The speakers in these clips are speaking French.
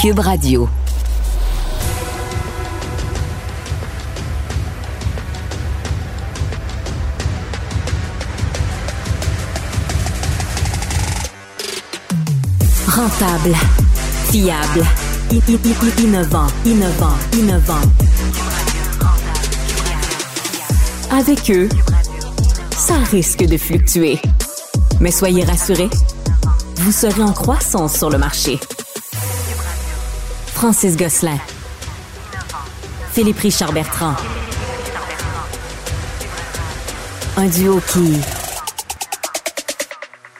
Cube Radio. Rentable, fiable, innovant, innovant, innovant. Avec eux, ça risque de fluctuer. Mais soyez rassurés, vous serez en croissance sur le marché. Francis Gosselin. Philippe Richard Bertrand. Un duo qui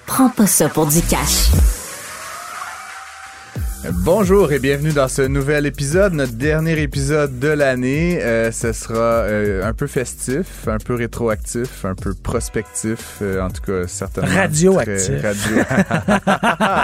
prend pas ça pour du cash. Bonjour et bienvenue dans ce nouvel épisode, notre dernier épisode de l'année. Euh, ce sera euh, un peu festif, un peu rétroactif, un peu prospectif, euh, en tout cas certainement. Radioactif. Radio.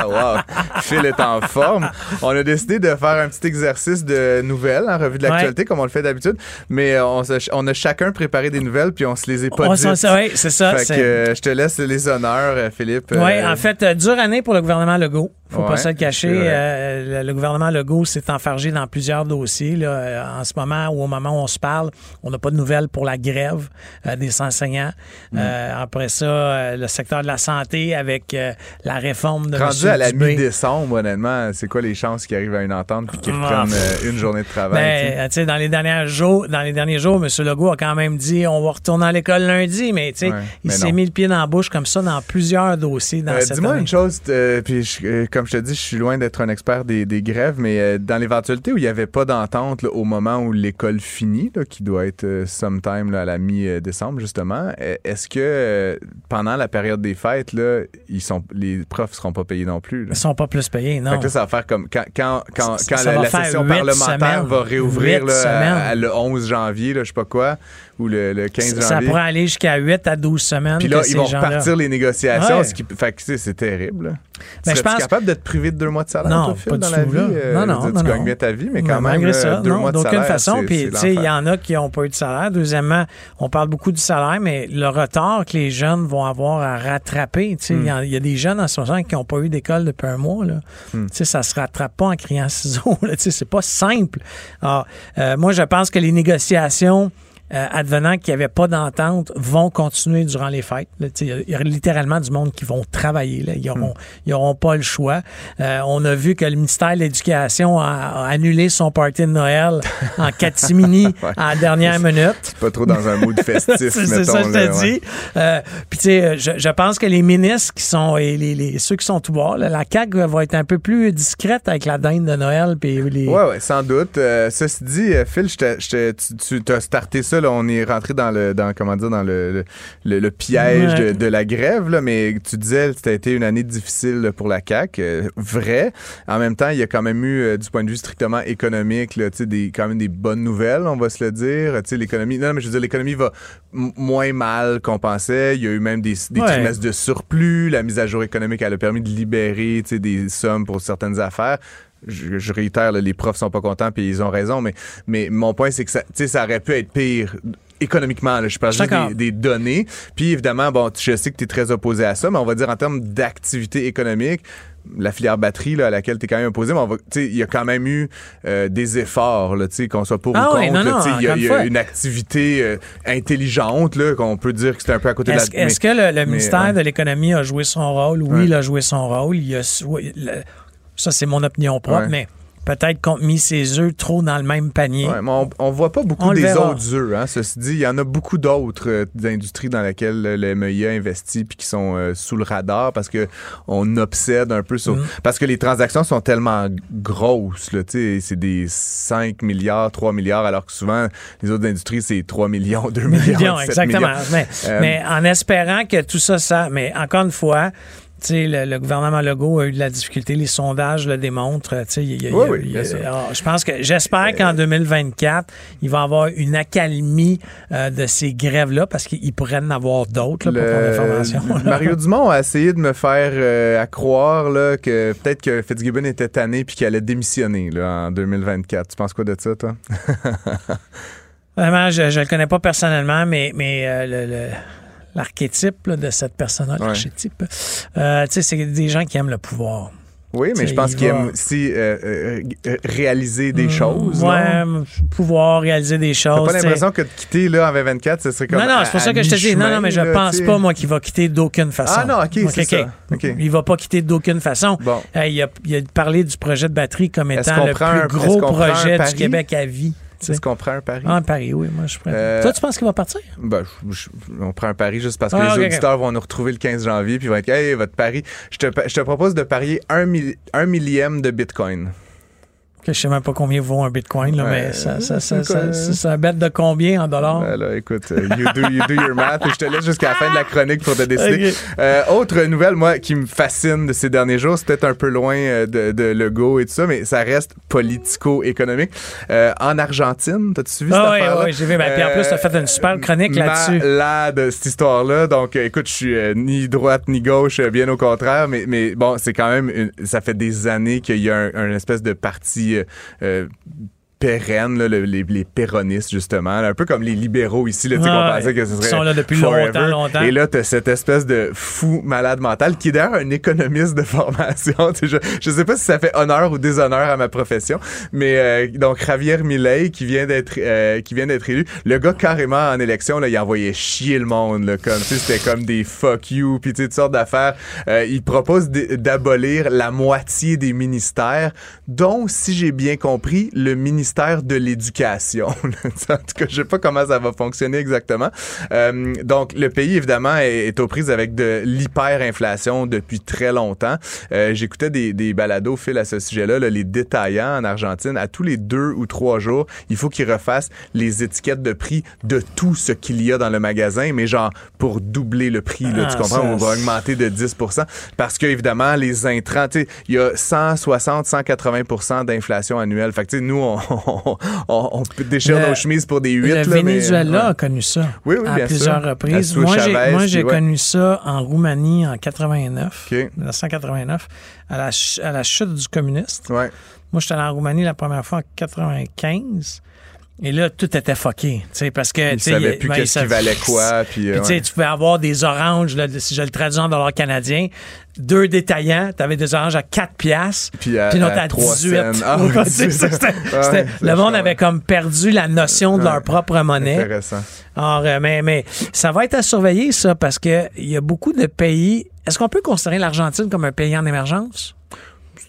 wow, Phil est en forme. On a décidé de faire un petit exercice de nouvelles en revue de l'actualité comme on le fait d'habitude, mais on, se- on a chacun préparé des nouvelles puis on se les est pas dites. ouais, c'est ça. Fait que je te laisse les honneurs, Philippe. Oui, en fait, dure année pour le gouvernement Legault. Faut Ouais, pas se le cacher. Euh, le, le gouvernement Legault s'est enfargé dans plusieurs dossiers. Là. Euh, En ce moment ou au moment où on se parle, on n'a pas de nouvelles pour la grève euh, des enseignants. Mm. Euh, après ça, le secteur de la santé avec la réforme de Rendu M. à la mi-décembre, honnêtement, c'est quoi les chances qu'ils arrivent à une entente puis qu'ils Ah. reprennent une journée de travail? Ben, dans les derniers jours, dans les derniers jours, M. Legault a quand même dit on va retourner à l'école lundi, mais Ouais, il s'est mis le pied dans la bouche comme ça dans plusieurs dossiers dans cette Dis-moi une chose, puis je- comme je te dis, je suis loin d'être un expert des, des grèves, mais euh, dans l'éventualité où il n'y avait pas d'entente là, au moment où l'école finit, là, qui doit être euh, sometime là, à la mi-décembre justement, euh, est-ce que euh, pendant la période des fêtes, là, ils sont, les profs seront pas payés non plus? Ils sont pas plus payés, non. Fait que ça va faire comme quand, quand, quand, la, session parlementaire semaines. va réouvrir à- à le 11 janvier, je sais pas quoi, ou le, le 15 ça, ça janvier. pourrait aller jusqu'à 8 à 12 semaines. Puis là, que ils ces vont repartir les négociations. Ouais. Ce qui, fait que, tu sais, c'est terrible. là. Ben, je pense- capable de te priver de deux mois de salaire, Non, toi, pas dans du la vie? Euh, Non, non, dire, non, Tu non. gagnes bien ta vie, mais Mais quand même, malgré là, ça, deux non, mois de salaire, façon. Puis, tu sais, il y en a qui n'ont pas eu de salaire. Deuxièmement, on parle beaucoup du salaire, mais le retard que les jeunes vont avoir à rattraper. Tu sais, il y y, a des jeunes en ce moment qui n'ont pas eu d'école depuis un mois. Là. Hmm. Tu sais, ça se rattrape pas en criant ciseaux. Tu sais, c'est pas simple. Alors, euh, moi, je pense que les négociations. Euh, advenant qu'il n'y avait pas d'entente, vont continuer durant les fêtes. Il y, a littéralement du monde qui vont travailler. Là. Ils n'auront auront pas le choix. Euh, on a vu que le ministère de l'Éducation a, a annulé son party de Noël en catimini à la dernière minute. Pas trop dans un mood festif, C'est ça que je te dis. Euh, Puis, tu sais, je, je pense que les ministres qui sont, et les, les- ceux qui sont tout bas, la CAQ va être un peu plus discrète avec la dinde de Noël. Puis les... Ouais, ouais, sans doute. Euh, ceci dit, Phil, je t'ai- je t'ai- tu, tu as starté ça, là, on est rentré dans le, dans, comment dire, dans le, le, le- le piège Ouais. de, de la grève, là, mais tu disais que c'était été une année difficile pour la CAQ. euh, vrai. En même temps, il y a quand même eu, euh, du point de vue strictement économique, là, des, quand même des bonnes nouvelles, on va se le dire. L'économie, non, mais je veux dire, l'économie va moins mal qu'on pensait. Il y a eu même des, des Ouais. trimestres de surplus. La mise à jour économique, elle a permis de libérer, des sommes pour certaines affaires je, je réitère, là, les profs sont pas contents puis ils ont raison, mais, mais mon point, c'est que ça, tu sais, ça aurait pu être pire économiquement. Là, je parle juste des, des données. Puis évidemment, bon, je sais que tu es très opposé à ça, mais on va dire en termes d'activité économique, la filière batterie là, à laquelle tu es quand même opposé, mais il y a quand même eu euh, des efforts, là, tu sais, qu'on soit pour Ah ou oui, contre. il y a, y a une activité euh, intelligente là, qu'on peut dire que c'était un peu à côté de la... est-ce que le, le ministère de l'Économie a joué son rôle? Oui, il a joué son rôle. Il a, le- ça, c'est mon opinion propre, Ouais. mais peut-être qu'on a mis ses œufs trop dans le même panier. Ouais, mais on, on voit pas beaucoup On des autres œufs. Hein, ceci dit, il y en a beaucoup d'autres euh, industries dans lesquelles le MEIA investit puis qui sont euh, sous le radar parce que on obsède un peu sur Mm. parce que les transactions sont tellement grosses. Là, tu sais, c'est des 5 milliards, 3 milliards, alors que souvent les autres industries c'est 3 millions, 2 millions, Millions, 7 exactement. millions. Mais, Euh, mais en espérant que tout ça, ça. Mais encore une fois, le, le gouvernement Legault a eu de la difficulté. Les sondages le démontrent. y a- a- Oui, oui, il y a- bien sûr. Euh, alors, je pense que j'espère qu'en 2024, il va y avoir une accalmie euh, de ces grèves-là parce qu'il pourrait en avoir d'autres pour ton information. Mario Dumont a essayé de me faire euh, à croire là, que peut-être que Fitzgibbon était tanné puis qu'il allait démissionner là, en 2024. Tu penses quoi de ça, toi? Vraiment, je ne le connais pas personnellement, mais, mais euh, le- le- l'archétype de cette personne-là, Ouais. l'archétype, euh, tu sais, c'est des gens qui aiment le pouvoir. Oui, mais je pense il qu'il aime aussi euh, euh, réaliser des Mm, choses. Ouais, non? pouvoir réaliser des T'as choses. pas t'sais. l'impression que de quitter là, en 2024, ce serait comme. Non, non, c'est pour ça que je te dis. Non, non, mais je là, pense t'sais. pas, moi, qu'il va quitter d'aucune façon. Ah non, ok, c'est ça. Ok. Il va pas quitter d'aucune façon. Bon. Euh, il, a, il a parlé du projet de batterie comme étant le plus gros projet du? Québec à vie. Tu sais. Est-ce qu'on prend un pari? Ah, un pari, oui, moi, je. Euh, Toi, tu penses qu'il va partir? Ben, je- je- on prend un pari juste parce que Ah, les auditeurs vont nous retrouver le 15 janvier puis ils vont être Hey, votre pari. Je te, je te propose de parier un, un millième de Bitcoin. Que je sais même pas combien vaut un bitcoin, là, Ouais, mais ça, ça, quoi? ça, ça, ça bête de combien en dollars? Ben là, écoute, euh, you do, you do your math et je te laisse jusqu'à la fin de la chronique pour te décider. Euh, autre nouvelle, moi, qui me fascine de ces derniers jours, c'est peut-être un peu loin euh, de, de Legault et tout ça, mais ça reste politico-économique. Euh, en Argentine, t'as-tu suivi cette Ah oui, affaire-là? oui, j'ai vu. Ben, puis en plus, t'as fait une super chronique là-dessus. Malade, cette histoire-là. Donc, euh, écoute, je suis euh, ni droite ni gauche, euh, bien au contraire, mais, mais bon, c'est quand même, une- ça fait des années qu'il y a un, un espèce de parti euh, euh, pérenne, là, le- les, les péronistes, justement, là, un peu comme les libéraux ici, là, tu sais, qu'on Ouais, pensait que ce serait sont là depuis forever. longtemps, longtemps. Et là, t'as cette espèce de fou malade mental qui est d'ailleurs un économiste de formation. Je, je sais pas si ça fait honneur ou déshonneur à ma profession, mais euh, donc Javier Milei qui vient d'être euh, qui vient d'être élu, le gars carrément en élection là, il envoyait chier le monde là, comme tu sais, c'était comme des fuck you puis tu sais toutes sortes d'affaires. Euh, il propose d'abolir la moitié des ministères, dont si j'ai bien compris le ministère de l'éducation. en tout cas, je sais pas comment ça va fonctionner exactement. Euh, donc le pays évidemment est, est aux prises avec de l'hyperinflation depuis très longtemps. Euh, J'écoutais des, des balados fil à ce sujet-là, là, les détaillants en Argentine, à tous les deux ou trois jours, il faut qu'ils refassent les étiquettes de prix de tout ce qu'il y a dans le magasin, mais genre pour doubler le prix, là, Ah, tu comprends, ça, on va augmenter de 10% parce que évidemment les intrants, tu sais, il y a 160, 180% d'inflation annuelle. Fait que tu sais, nous, on, on, on, on peut déchirer Le- nos chemises pour des 8 Le là, mais- Venezuela ouais. a connu ça Oui, oui, à bien plusieurs sûr. reprises. Moi, j'ai, Chavez, moi, j'ai puis ouais. connu ça en Roumanie en 89, OK. 1989, à la, ch- à la chute du communiste. Ouais. Moi, j'étais allé en Roumanie la première fois en 95. Et là, tout était fucké. tu sais, Parce que, Ils savaient plus ben, qu'est-ce qui valait quoi. Puis, euh, tu sais, ouais. tu pouvais avoir des oranges, là, si je le traduis en dollars canadiens, deux détaillants, tu avais des oranges à 4 piastres, Puis à- puis l'autre à à, 3 18. cents. Ah, Ouais, le monde avait comme perdu la notion de leur propre monnaie. Intéressant. Alors, euh, mais, mais ça va être à surveiller, ça, parce que il y a beaucoup de pays. Est-ce qu'on peut considérer l'Argentine comme un pays en émergence?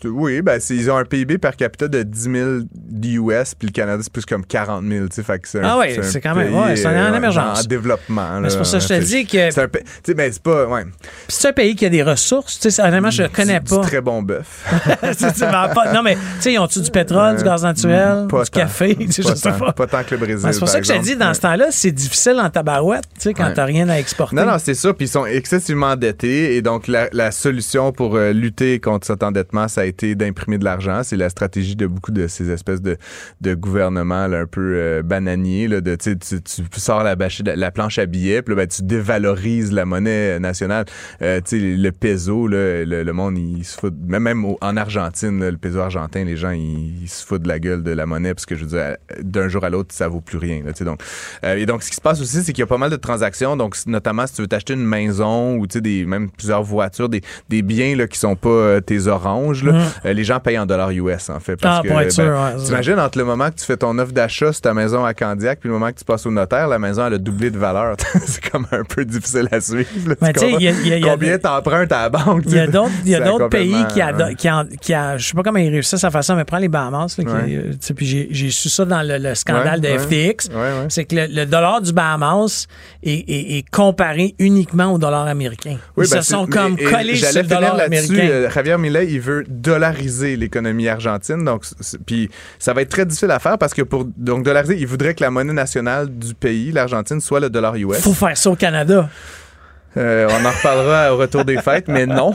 Oui, ben, ils ont un PIB per capita de 10 000 US, puis le Canada, c'est plus comme 40 000. tu sais, Fait que c'est un- Ah oui, c'est quand même- ouais, c'est en euh, émergence. En développement. C'est pour ça que je te dis que C'est un tu ben, c'est pas. Ouais, Puis c'est un pays qui a des ressources. Tu sais, honnêtement, je le connais pas. Du très bon bœuf. Non, mais tu sais, ils ont-tu du pétrole, du gaz naturel, Pas du tant. café? Tu Pas je sais tant. pas. Pas tant que le Brésil. Ouais, c'est pour par ça que je te dis, dans ce temps-là, c'est difficile en tabarouette, tu sais, quand Ouais. t'as rien à exporter. Non, non, c'est ça. Puis ils sont excessivement endettés. Et donc, la, la solution pour euh, lutter contre cet endettement, ça a été d'imprimer de l'argent. C'est la stratégie de beaucoup de ces espèces de, de gouvernements là, un peu euh, bananiers. Là, de, tu, sors la, bâche- la planche à billets, puis ben, tu dévalorises la monnaie nationale. Euh, le peso, là, le, monde, il se fout... Même, même en Argentine, le peso argentin, les gens, ils, se foutent de la gueule de la monnaie parce que, je veux dire, d'un jour à l'autre, ça vaut plus rien. Là, donc, euh, et donc, ce qui se passe aussi, c'est qu'il y a pas mal de transactions. Donc, notamment, si tu veux t'acheter une maison ou des, même plusieurs voitures, des, des biens là, qui sont pas euh, tes oranges, là, Mhm. euh, les gens payent en dollars US, en fait. Parce Ah, que, pour être sûr, ben, ouais. T'imagines entre le moment que tu fais ton offre d'achat sur ta maison à Candiac puis le moment que tu passes au notaire, la maison, elle a doublé de valeur. c'est comme un peu difficile à suivre. là, Mais tu y a- a- a Combien t'empruntes à la banque? Il y a d'autres, a pays qui, ado- euh, qui, en- qui a, je sais pas comment ils réussissent à faire ça, mais prends les Bahamas, là, qui- Ouais. euh, puis j'ai, su ça dans le, le scandale de. FTX. C'est que le, le dollar du Bahamas est, est- est comparé uniquement au dollar américain. Oui, Ils ben, se sont comme collés sur le dollar américain. euh, Javier Milei, il veut dollariser l'économie argentine. Donc, puis ça va être très difficile à faire parce que pour donc dollariser, il voudrait que la monnaie nationale du pays, l'Argentine, soit le dollar US. Faut faire ça au Canada. Euh, on en reparlera au retour des fêtes, mais non.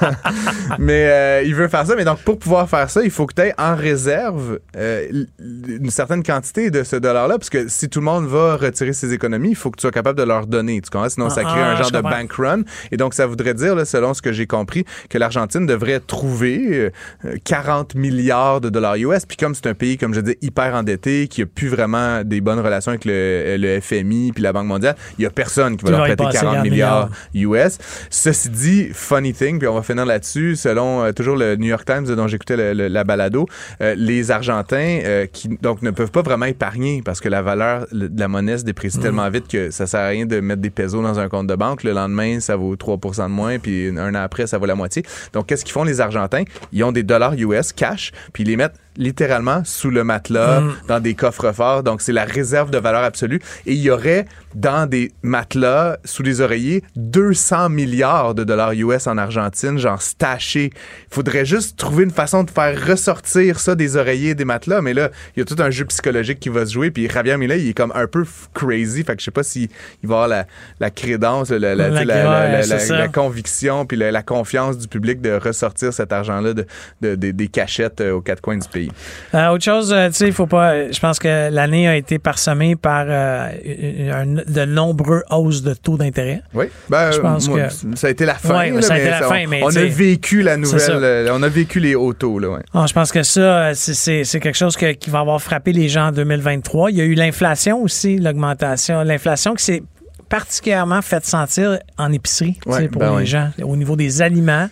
mais euh, il veut faire ça. Mais donc, pour pouvoir faire ça, il faut que tu aies en réserve euh, une certaine quantité de ce dollar-là. Parce que si tout le monde va retirer ses économies, il faut que tu sois capable de leur donner. Tu comprends? Sinon, ça Ah, crée ah, un genre je de bank run. Et donc, ça voudrait dire, là, selon ce que j'ai compris, que l'Argentine devrait trouver euh, 40 milliards de dollars US. Puis comme c'est un pays, comme je dis, hyper endetté, qui a plus vraiment des bonnes relations avec le, le FMI puis la Banque mondiale, il y a personne qui va leur prêter passer 40 40 milliards milliards US. Ceci dit, funny thing, puis on va finir là-dessus, selon euh, toujours le New York Times dont j'écoutais la balado, euh, les Argentins euh, qui donc ne peuvent pas vraiment épargner parce que la valeur de la monnaie se déprécie mm. tellement vite que ça sert à rien de mettre des pesos dans un compte de banque. Le lendemain, ça vaut 3% de moins, puis un an après, ça vaut la moitié. Donc, qu'est-ce qu'ils font les Argentins? Ils ont des dollars US cash, puis ils les mettent littéralement sous le matelas, mm. dans des coffres forts. Donc, c'est la réserve de valeur absolue. Et il y aurait dans des matelas, sous les oreillers, 200 milliards de dollars US en Argentine, genre stachés. Il faudrait juste trouver une façon de faire ressortir ça des oreillers et des matelas. Mais là, il y a tout un jeu psychologique qui va se jouer. Puis Javier Milei, il est comme un peu crazy. Fait que je sais pas s'il va avoir la, la crédence, la, la, la, conviction, puis la, confiance du public de ressortir cet argent-là de, des cachettes euh, aux quatre coins du pays. Euh, autre chose, euh, tu sais, il faut pas. Je pense que l'année a été parsemée par un de nombreux hausses de taux d'intérêt. Oui, ben, je pense que ça a été la fin. Oui, ça a été la fin, mais on a vécu la nouvelle, euh, on a vécu les hauts taux. Là, ah, je pense que ça, c'est quelque chose qui va avoir frappé les gens en 2023. Il y a eu l'inflation aussi, l'augmentation. L'inflation qui s'est particulièrement fait sentir en épicerie pour ben les gens, au niveau des aliments.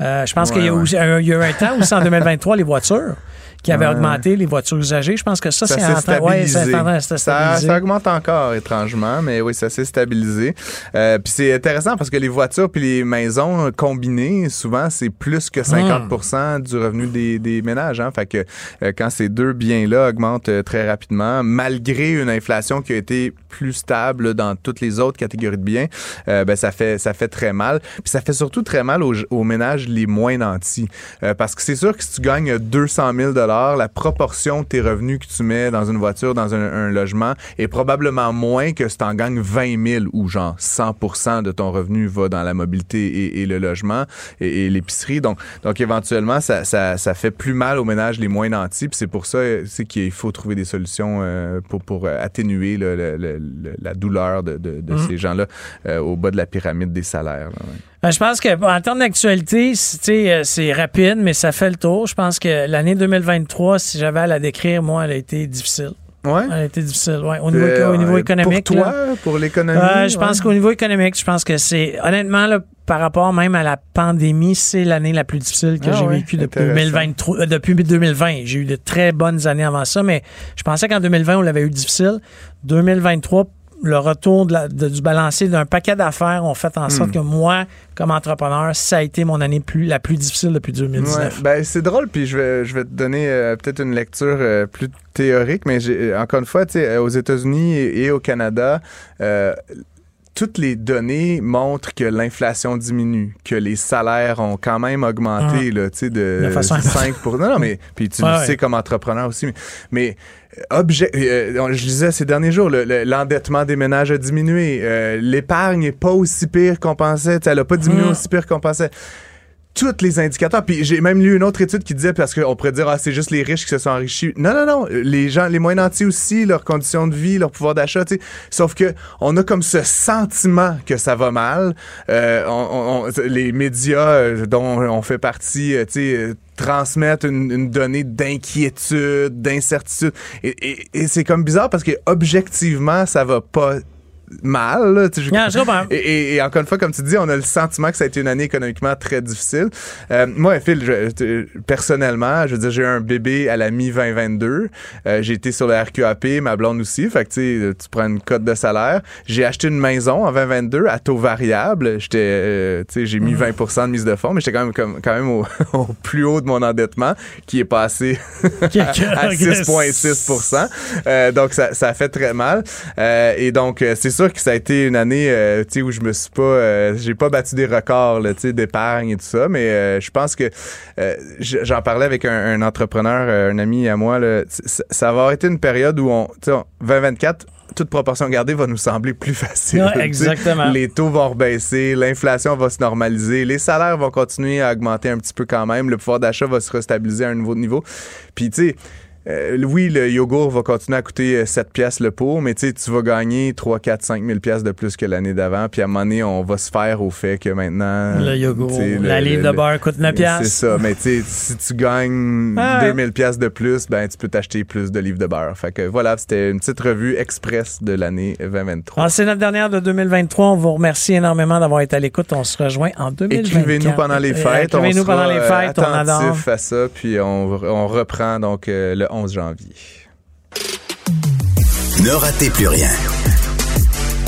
Euh, je pense qu'il y, a eu un temps aussi en 2023, les voitures qui avait augmenté les voitures usagées. Je pense que ça, c'est en train ouais, ça, ça, augmente encore étrangement, mais oui, ça s'est stabilisé. Euh, puis c'est intéressant parce que les voitures puis les maisons combinées, souvent, c'est plus que 50% hmm. du revenu des, des ménages. Hein? Fait que euh, quand ces deux biens-là augmentent euh, très rapidement, malgré une inflation qui a été plus stable dans toutes les autres catégories de biens, ben ça fait ça fait très mal. Puis ça fait surtout très mal aux, aux ménages les moins nantis. parce que c'est sûr que si tu gagnes 200 000 la proportion de tes revenus que tu mets dans une voiture, dans un, logement, est probablement moins que si tu en gagnes 20 000 ou genre 100% de ton revenu va dans la mobilité et, le logement et, l'épicerie. Donc, donc éventuellement, ça, ça, ça, fait plus mal aux ménages les moins nantis. c'est pour ça qu'il faut trouver des solutions euh, pour, pour atténuer la douleur de, de, de mmh. ces gens-là euh, au bas de la pyramide des salaires. Ben, je pense que en termes d'actualité, euh, c'est rapide, mais ça fait le tour. Je pense que l'année 2023, si j'avais à la décrire, moi, elle a été difficile. Ouais? Elle a été difficile, ouais. Au niveau, au niveau économique. Pour toi, pour l'économie. Euh, je pense qu'au niveau économique, je pense que c'est honnêtement là, par rapport même à la pandémie, c'est l'année la plus difficile que ah j'ai vécue depuis 2023, euh, depuis 2020. J'ai eu de très bonnes années avant ça, mais je pensais qu'en 2020 on l'avait eu difficile. 2023 le retour du balancier d'un paquet d'affaires ont fait en sorte hmm. que moi, comme entrepreneur, ça a été mon année plus, la plus difficile depuis 2019. ben, c'est drôle, puis je vais, je vais te donner euh, peut-être une lecture euh, plus théorique, mais encore une fois, aux États-Unis et, au Canada, euh, toutes les données montrent que l'inflation diminue, que les salaires ont quand même augmenté ah. de, de, 5 pour... Non, non, mais puis tu le sais comme entrepreneur aussi, mais objet, euh, je disais ces derniers jours, l'endettement des ménages a diminué. Euh, l'épargne n'est pas aussi pire qu'on pensait. Elle n'a pas diminué mm. aussi pire qu'on pensait tous les indicateurs. Puis j'ai même lu une autre étude qui disait, parce qu'on pourrait dire, ah, c'est juste les riches qui se sont enrichis. Non, non, non. Les gens, les moyens nantis aussi, leurs conditions de vie, leur pouvoir d'achat, tu sais. Sauf que on a comme ce sentiment que ça va mal. Euh, on, les médias dont on fait partie, tu sais, transmettre une, donnée d'inquiétude, d'incertitude. Et, et c'est comme bizarre parce que objectivement, ça va pas mal. et, encore une fois, comme tu dis, on a le sentiment que ça a été une année économiquement très difficile. Euh, moi, Phil, je, personnellement, je veux dire, j'ai eu un bébé à la mi-2022. Euh, j'ai été sur le RQAP, ma blonde aussi. Fait que tu prends une cote de salaire. J'ai acheté une maison en 2022 à taux variable. J'étais, euh, j'ai mis 20 mm. de mise de fonds, mais j'étais quand même, quand même au, plus haut de mon endettement, qui est passé à 6,6 Donc, ça, ça fait très mal. et donc, c'est sûr que ça a été une année euh, où je me suis pas euh, j'ai pas battu des records d'épargne et tout ça mais euh, je pense que j'en parlais avec un, entrepreneur un ami à moi là, ça va avoir été une période où on 2024 toute proportion gardée va nous sembler plus facile. exactement. Les taux vont rebaisser, l'inflation va se normaliser, les salaires vont continuer à augmenter un petit peu quand même, le pouvoir d'achat va se restabiliser à un nouveau niveau. Puis tu sais euh, oui, le yogourt va continuer à coûter 7 euh, pièces le pot, mais tu vas gagner 3, 4, 5 000 pièces de plus que l'année d'avant. Puis à un moment donné, on va se faire au fait que maintenant... Le yogourt, la livre de beurre coûte 9 pièces. C'est ça, mais tu si tu gagnes 2000 pièces de plus, ben tu peux t'acheter plus de livres de beurre. Fait que voilà, c'était une petite revue express de l'année 2023. Ah, c'est notre dernière de 2023. On vous remercie énormément d'avoir été à l'écoute. On se rejoint en 2024. Écrivez-nous pendant les fêtes. Écrivez-nous pendant les fêtes. on adore. à ça, puis on, on reprend donc euh, le 11 janvier. Ne ratez plus rien.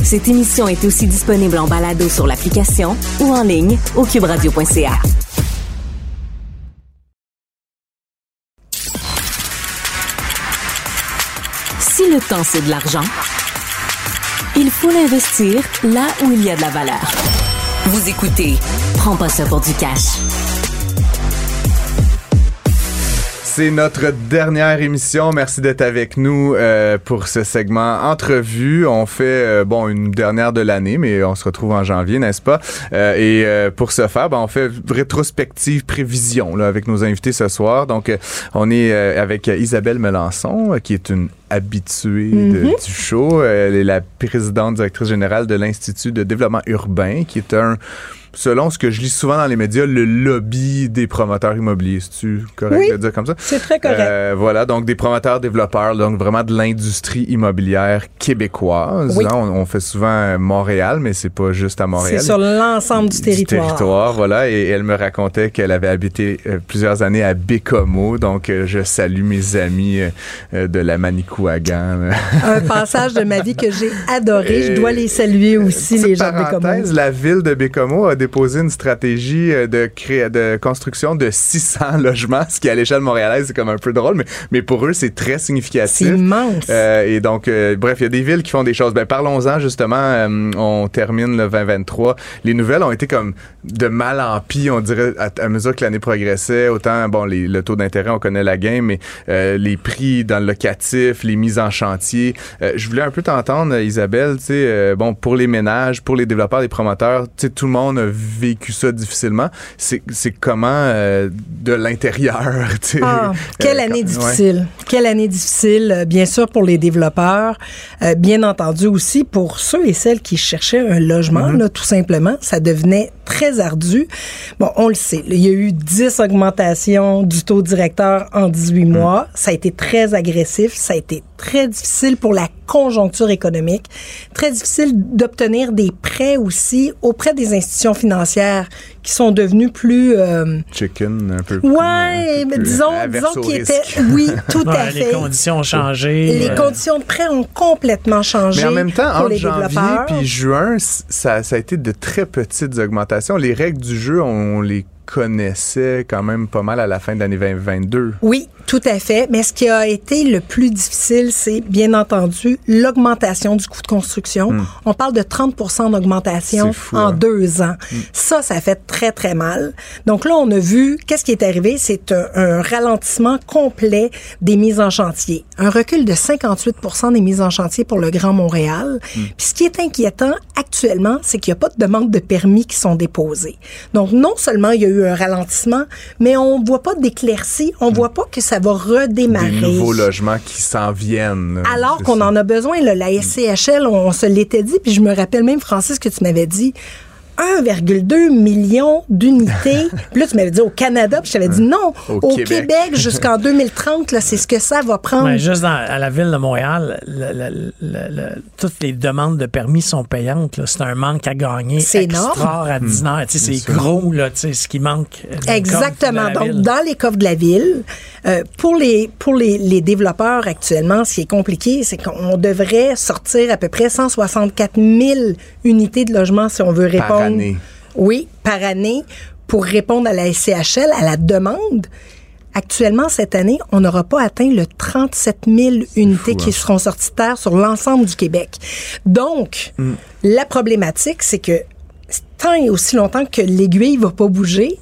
Cette émission est aussi disponible en balado sur l'application ou en ligne au cuberadio.ca. Si le temps c'est de l'argent, il faut l'investir là où il y a de la valeur. Vous écoutez, prends pas ça pour du cash. C'est notre dernière émission. Merci d'être avec nous euh, pour ce segment entrevue. On fait euh, bon une dernière de l'année, mais on se retrouve en janvier, n'est-ce pas? Euh, Et pour ce faire, ben, on fait rétrospective prévision là, avec nos invités ce soir. Donc, on est avec Isabelle Melançon, qui est une habituée mm-hmm. du show. Elle est la présidente directrice générale de l'Institut de développement urbain, qui est un selon ce que je lis souvent dans les médias, le lobby des promoteurs immobiliers. C'est-tu correct de dire comme ça? C'est très correct. Euh, voilà, donc des promoteurs développeurs, donc vraiment de l'industrie immobilière québécoise. Oui. on, fait souvent Montréal, mais c'est pas juste à Montréal. C'est sur l'ensemble du, territoire. territoire, voilà. Et, elle me racontait qu'elle avait habité euh, plusieurs années à Bécomo, donc euh, je salue mes amis de la Manicouagan. Un passage de ma vie que j'ai adoré. je dois les saluer aussi, les gens de Bécomo. La ville de Bécomo a déposé une stratégie euh, de, cré... de construction de 600 logements, ce qui à l'échelle montréalaise c'est comme un peu drôle, mais, mais pour eux c'est très significatif. C'est immense. Euh, et donc, euh, bref, il y a des villes qui font des choses. Ben, parlons-en justement. on termine le 2023. Les nouvelles ont été comme de mal en pis, on dirait, à, mesure que l'année progressait. Autant, bon, les, le taux d'intérêt, on connaît la game, mais les prix dans le locatif, les mises en chantier. je voulais un peu t'entendre, Isabelle, tu sais, bon, pour les ménages, pour les développeurs, les promoteurs, tu sais, tout le monde a vécu ça difficilement. C'est comment euh, de l'intérieur? Ah, quelle euh, année difficile. Quelle année difficile, euh, bien sûr, pour les développeurs. bien entendu aussi pour ceux et celles qui cherchaient un logement, mm-hmm. là, tout simplement. Ça devenait très ardu. Bon, on le sait. il y a eu 10 augmentations du taux directeur en 18 mm. mois. Ça a été très agressif. Ça a été très difficile pour la conjoncture économique. Très difficile d'obtenir des prêts aussi auprès des institutions financières qui sont devenues plus... Euh, Chicken, un peu plus... Ouais, mais disons, disons qu'ils étaient... Oui, tout à fait. Les conditions ont changé. Les euh. conditions de prêt ont complètement changé Mais en même temps, entre janvier puis juin, ça, ça a été de très petites augmentations. Les règles du jeu, on les connaissait quand même pas mal à la fin de l'année 2022. Oui, tout à fait. Mais ce qui a été le plus difficile, c'est bien entendu l'augmentation du coût de construction. Hmm. On parle de 30 d'augmentation en hein? deux ans. Hmm. Ça, ça fait très, très mal. Donc là, on a vu, qu'est-ce qui est arrivé? C'est un, ralentissement complet des mises en chantier. Un recul de 58 des mises en chantier pour le Grand Montréal. Hmm. Puis ce qui est inquiétant actuellement, c'est qu'il n'y a pas de demande de permis qui sont déposées. Donc non seulement il y a eu un ralentissement, mais on voit pas d'éclaircie, on voit pas que ça va redémarrer. Des nouveaux logements qui s'en viennent. Alors qu'on en a besoin. la SCHL, on, se l'était dit, puis je me rappelle même, Francis, que tu m'avais dit, 1,2 million d'unités. puis là, tu m'avais dit au Canada, puis je t'avais dit non. Au, Québec, jusqu'en 2030, c'est ce que ça va prendre. Mais juste à la ville de Montréal, toutes les demandes de permis sont payantes. C'est un manque à gagner c'est extraordinaire. C'est gros, là, ce qui manque. Exactement. Donc, dans les coffres de la ville, euh, pour les, pour les, les, développeurs actuellement, ce qui est compliqué, c'est qu'on devrait sortir à peu près 164 000 unités de logement si on veut répondre année? Oui, par année pour répondre à la SCHL, à la demande. Actuellement, cette année, on n'aura pas atteint le 37 000 unités qui hein. seront sorties de terre sur l'ensemble du Québec. Donc, mm. la problématique, c'est que tant et aussi longtemps que l'aiguille va pas bouger,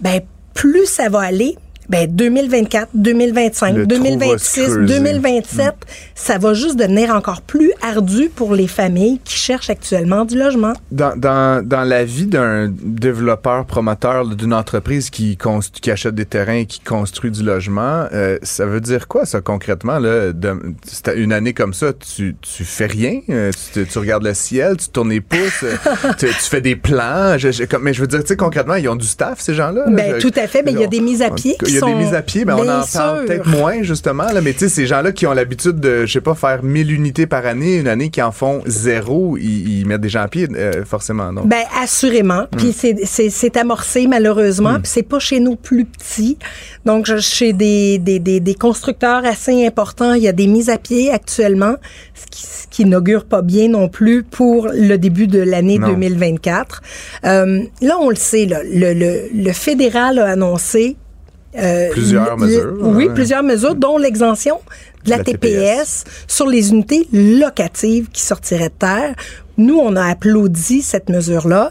ben plus ça va aller ben 2024, 2025, 2026, 2027, ça va juste devenir encore plus ardu pour les familles qui cherchent actuellement du logement. Dans, dans, dans la vie d'un développeur promoteur d'une entreprise qui, qui achète des terrains et qui construit du logement, euh, ça veut dire quoi ça concrètement là de, une année comme ça, tu, tu fais rien, euh, tu, tu, regardes le ciel, tu tournes les pouces, euh, tu, tu, fais des plans, je, mais je veux dire tu sais concrètement ils ont du staff ces gens-là. Ben, tout à fait, mais il y a des mises à pied il y a des mises à pied, mais on en parle peut-être moins, justement. Là, mais tu sais, ces gens-là qui ont l'habitude de, je sais pas, faire 1000 unités par année, une année qui en font zéro, ils, mettent des gens à pied, euh, forcément, non? Ben, assurément. Puis hmm. c'est amorcé, malheureusement. Hmm. Puis c'est pas chez nous plus petits. Donc, chez des, des, des, des, constructeurs assez importants, il y a des mises à pied actuellement, ce qui, ce qui n'augure pas bien non plus pour le début de l'année 2024. Euh, là, on le sait, là, le, le, le fédéral a annoncé euh, plusieurs mesures. Oui, plusieurs mesures, dont l'exemption de la, TPS, sur les unités locatives qui sortiraient de terre. Nous, on a applaudi cette mesure-là.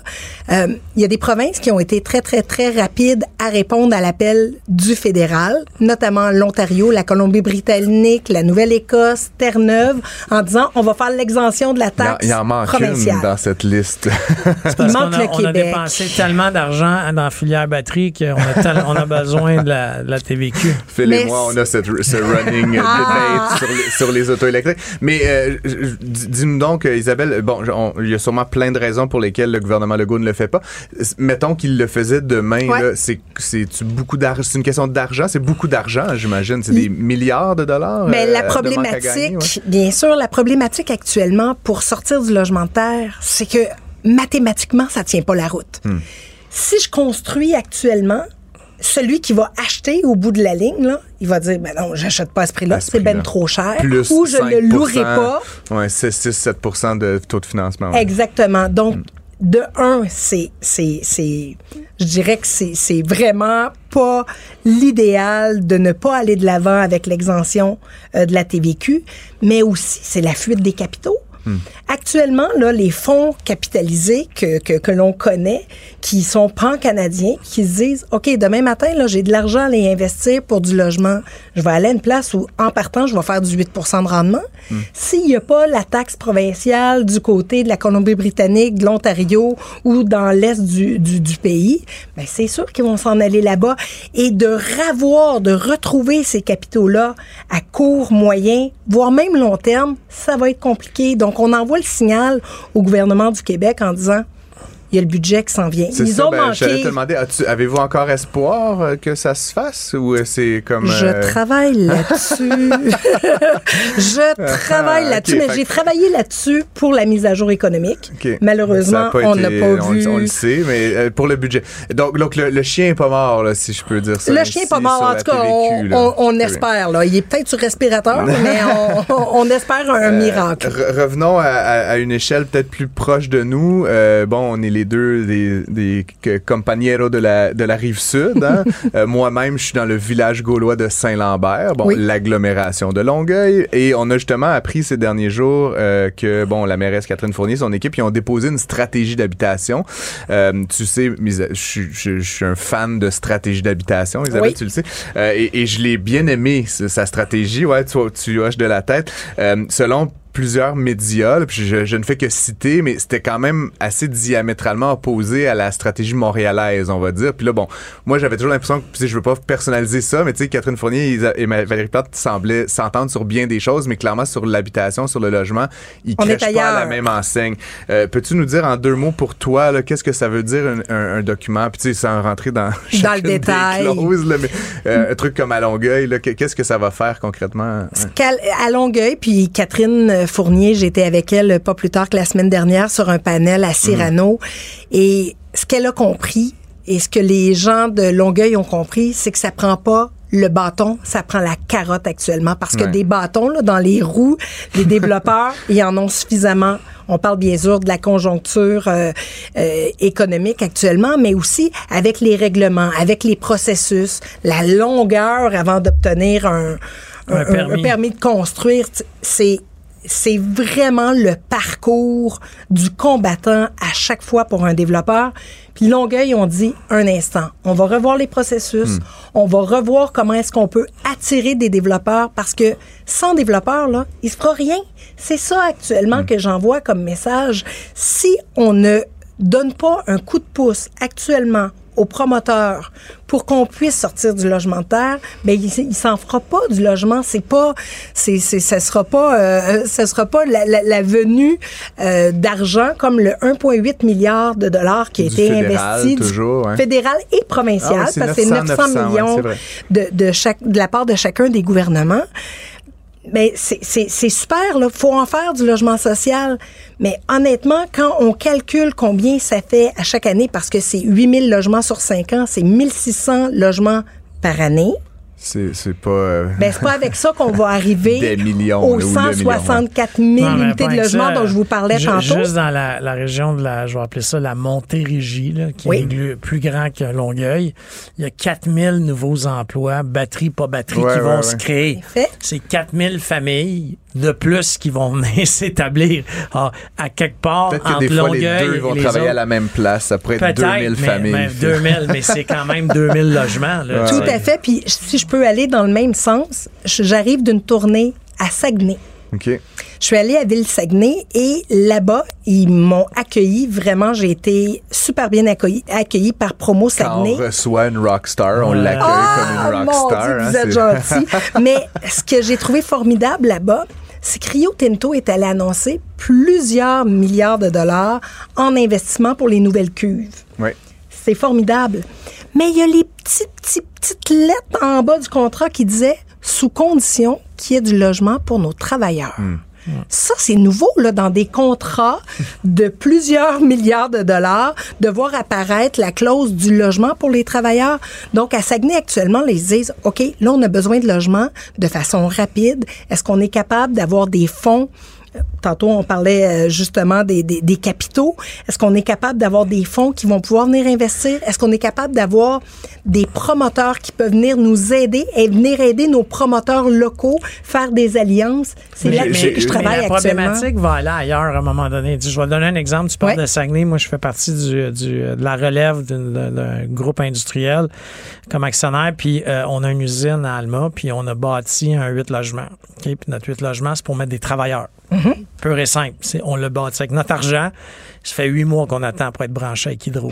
Euh, il y a des provinces qui ont été très, très, très rapides à répondre à l'appel du fédéral, notamment l'Ontario, la Colombie-Britannique, la Nouvelle-Écosse, Terre-Neuve, en disant on va faire l'exemption de la taxe il y en, manque Une dans cette liste. il manque le Québec. On a dépensé tellement d'argent dans la filière batterie qu'on a, on a besoin de la, de la TVQ. Phil et moi, on a cette, ce running ah. debate sur les, sur les autos électriques. Mais euh, dis-nous donc, Isabelle, bon, il y a sûrement plein de raisons pour lesquelles le gouvernement Legault ne le fait pas. Mettons qu'il le faisait demain, c'est beaucoup d'argent, c'est une question d'argent, c'est beaucoup d'argent, j'imagine, c'est des milliards de dollars. Mais la euh, problématique, bien sûr, la problématique actuellement pour sortir du logement de terre, c'est que mathématiquement, ça tient pas la route. Hmm. Si je construis actuellement, celui qui va acheter au bout de la ligne, là, il va dire ben non, j'achète pas à ce prix-là, c'est ben trop cher. ou je ne louerai pas. Oui, c'est 6-7% de taux de financement. Exactement. Donc, mm. de un, c'est, c'est, je dirais que c'est, c'est vraiment pas l'idéal de ne pas aller de l'avant avec l'exemption euh, de la TVQ, mais aussi c'est la fuite des capitaux. Actuellement, là, les fonds capitalisés que, que, que l'on connaît, qui sont pan-canadiens, qui se disent, OK, demain matin, là, j'ai de l'argent à les investir pour du logement. Je vais aller à une place où, en partant, je vais faire du 8 de rendement. S'il n'y a pas la taxe provinciale du côté de la Colombie-Britannique, de l'Ontario ou dans l'est du, du, du, pays, ben c'est sûr qu'ils vont s'en aller là-bas. Et de ravoir, de retrouver ces capitaux-là à court, moyen, voire même long terme, ça va être compliqué. Donc, on envoie le signal au gouvernement du Québec en disant il y a le budget qui s'en vient. Ils ont ben, manqué. J'allais te demander, avez-vous encore espoir euh, que ça se fasse ou euh, c'est comme. Je euh, travaille là-dessus. je ah, travaille là-dessus, mais j'ai travaillé là-dessus pour la mise à jour économique. Malheureusement, on n'a pas vu. On le sait, mais pour le budget. Donc, donc le, chien n'est pas mort, là, si je peux dire ça. Le chien n'est pas mort, en tout cas, on, espère. Là. Il est peut-être sur respirateur, mais on, espère un miracle. revenons à, une échelle peut-être plus proche de nous. bon, on est les deux des, des compañeros de la, de la rive sud. Hein. Euh, moi-même, je suis dans le village gaulois de Saint-Lambert, bon, l'agglomération de Longueuil. Et on a justement appris ces derniers jours euh, que, bon, la mairesse Catherine Fournier, son équipe, ils ont déposé une stratégie d'habitation. Euh, tu sais, je, je, suis un fan de stratégie d'habitation, Isabelle, tu le sais. Et, et, je l'ai bien aimé, sa stratégie. Ouais, tu, tu hoches de la tête. selon plusieurs médias, puis je, ne fais que citer, mais c'était quand même assez diamétralement opposé à la stratégie montréalaise, on va dire. Puis là, bon, moi, j'avais toujours l'impression que, je veux pas personnaliser ça, mais tu sais, Catherine Fournier et, Valérie Plante semblaient s'entendre sur bien des choses, mais clairement, sur l'habitation, sur le logement, ils crèchent pas à la même enseigne. Euh, peux-tu nous dire en deux mots pour toi, qu'est-ce que ça veut dire un, document? Puis tu sais, sans rentrer dans, dans le détail. mais, euh, un truc comme à Longueuil, qu'est-ce que ça va faire concrètement? À Longueuil, puis Catherine Fournier, j'étais avec elle pas plus tard que la semaine dernière sur un panel à Cyrano. Et ce qu'elle a compris et ce que les gens de Longueuil ont compris, c'est que ça prend pas le bâton, ça prend la carotte actuellement parce que des bâtons là, dans les roues, les développeurs, ils en ont suffisamment. On parle bien sûr de la conjoncture euh, euh, économique actuellement, mais aussi avec les règlements, avec les processus, la longueur avant d'obtenir un, un, permis. de construire. C'est c'est vraiment le parcours du combattant à chaque fois pour un développeur. Puis Longueuil, on dit un instant, on va revoir les processus, hmm. on va revoir comment est-ce qu'on peut attirer des développeurs parce que sans développeurs, là, il se fera rien. C'est ça actuellement hmm. que j'envoie comme message. Si on ne donne pas un coup de pouce actuellement aux promoteurs pour qu'on puisse sortir du logement de terre, mais ben, il, s'en fera pas du logement. C'est pas, c'est, c'est, ça sera pas, euh, ça sera pas la, la, venue euh, d'argent comme le 1,8 milliard de dollars qui a été investi toujours, du fédéral et provincial, ah parce que c'est 900, millions de, de, chaque, de la part de chacun des gouvernements. Mais c'est super, là. Faut en faire du logement social. Mais honnêtement, quand on calcule combien ça fait à chaque année, parce que c'est 8000 logements sur 5 ans, c'est 1600 logements par année. C'est pas. Euh, ben, c'est pas avec ça qu'on va arriver des millions, aux 164 000 unités de logement dont je vous parlais tantôt. Juste dans la, la, région de la, je vais appeler ça la Montérégie, là, qui est plus grand que Longueuil, il y a 4 000 nouveaux emplois, batterie, pas batterie, qui vont se créer. C'est 4 000 familles de plus qui vont venir s'établir ah, à quelque part entre que des fois, les deux vont travailler à la même place. Ça pourrait être 2000 familles. Mais, 2000, mais c'est quand même 2000 logements. Là, Tout à fait. Puis si je peux aller dans le même sens, j'arrive d'une tournée à Saguenay. OK. Je suis allée à Ville-Saguenay et là-bas, ils m'ont accueilli. Vraiment, j'ai été super bien accueillie, accueilli par Promo Saguenay. Quand on reçoit une rockstar, on l'accueille comme une rockstar. Mon Dieu, vous hein, êtes gentil. Mais ce que j'ai trouvé formidable là-bas, c'est que Rio Tinto est allé annoncer plusieurs milliards de dollars en investissement pour les nouvelles cuves. Oui. C'est formidable. Mais il y a les petites, petites, petites lettres en bas du contrat qui disaient sous condition qu'il y ait du logement pour nos travailleurs. Hmm. Ça, c'est nouveau, là, dans des contrats de plusieurs milliards de dollars, de voir apparaître la clause du logement pour les travailleurs. Donc, à Saguenay, actuellement, les disent, OK, là, on a besoin de logement de façon rapide. Est-ce qu'on est capable d'avoir des fonds Tantôt, on parlait euh, justement des, des, capitaux. Est-ce qu'on est capable d'avoir des fonds qui vont pouvoir venir investir? Est-ce qu'on est capable d'avoir des promoteurs qui peuvent venir nous aider et venir aider nos promoteurs locaux, faire des alliances? C'est là que je travaille la problématique va aller ailleurs à un moment donné. Je vais donner un exemple. Tu parles de Saguenay. Moi, je fais partie du, du de la relève d'un groupe industriel comme actionnaire. Puis, euh, on a une usine à Alma, puis on a bâti un 8 logements. Puis notre 8 logements, c'est pour mettre des travailleurs. Mm Pur et simple. On le bâti avec notre argent. Ça fait huit mois qu'on attend pour être branché avec Hydro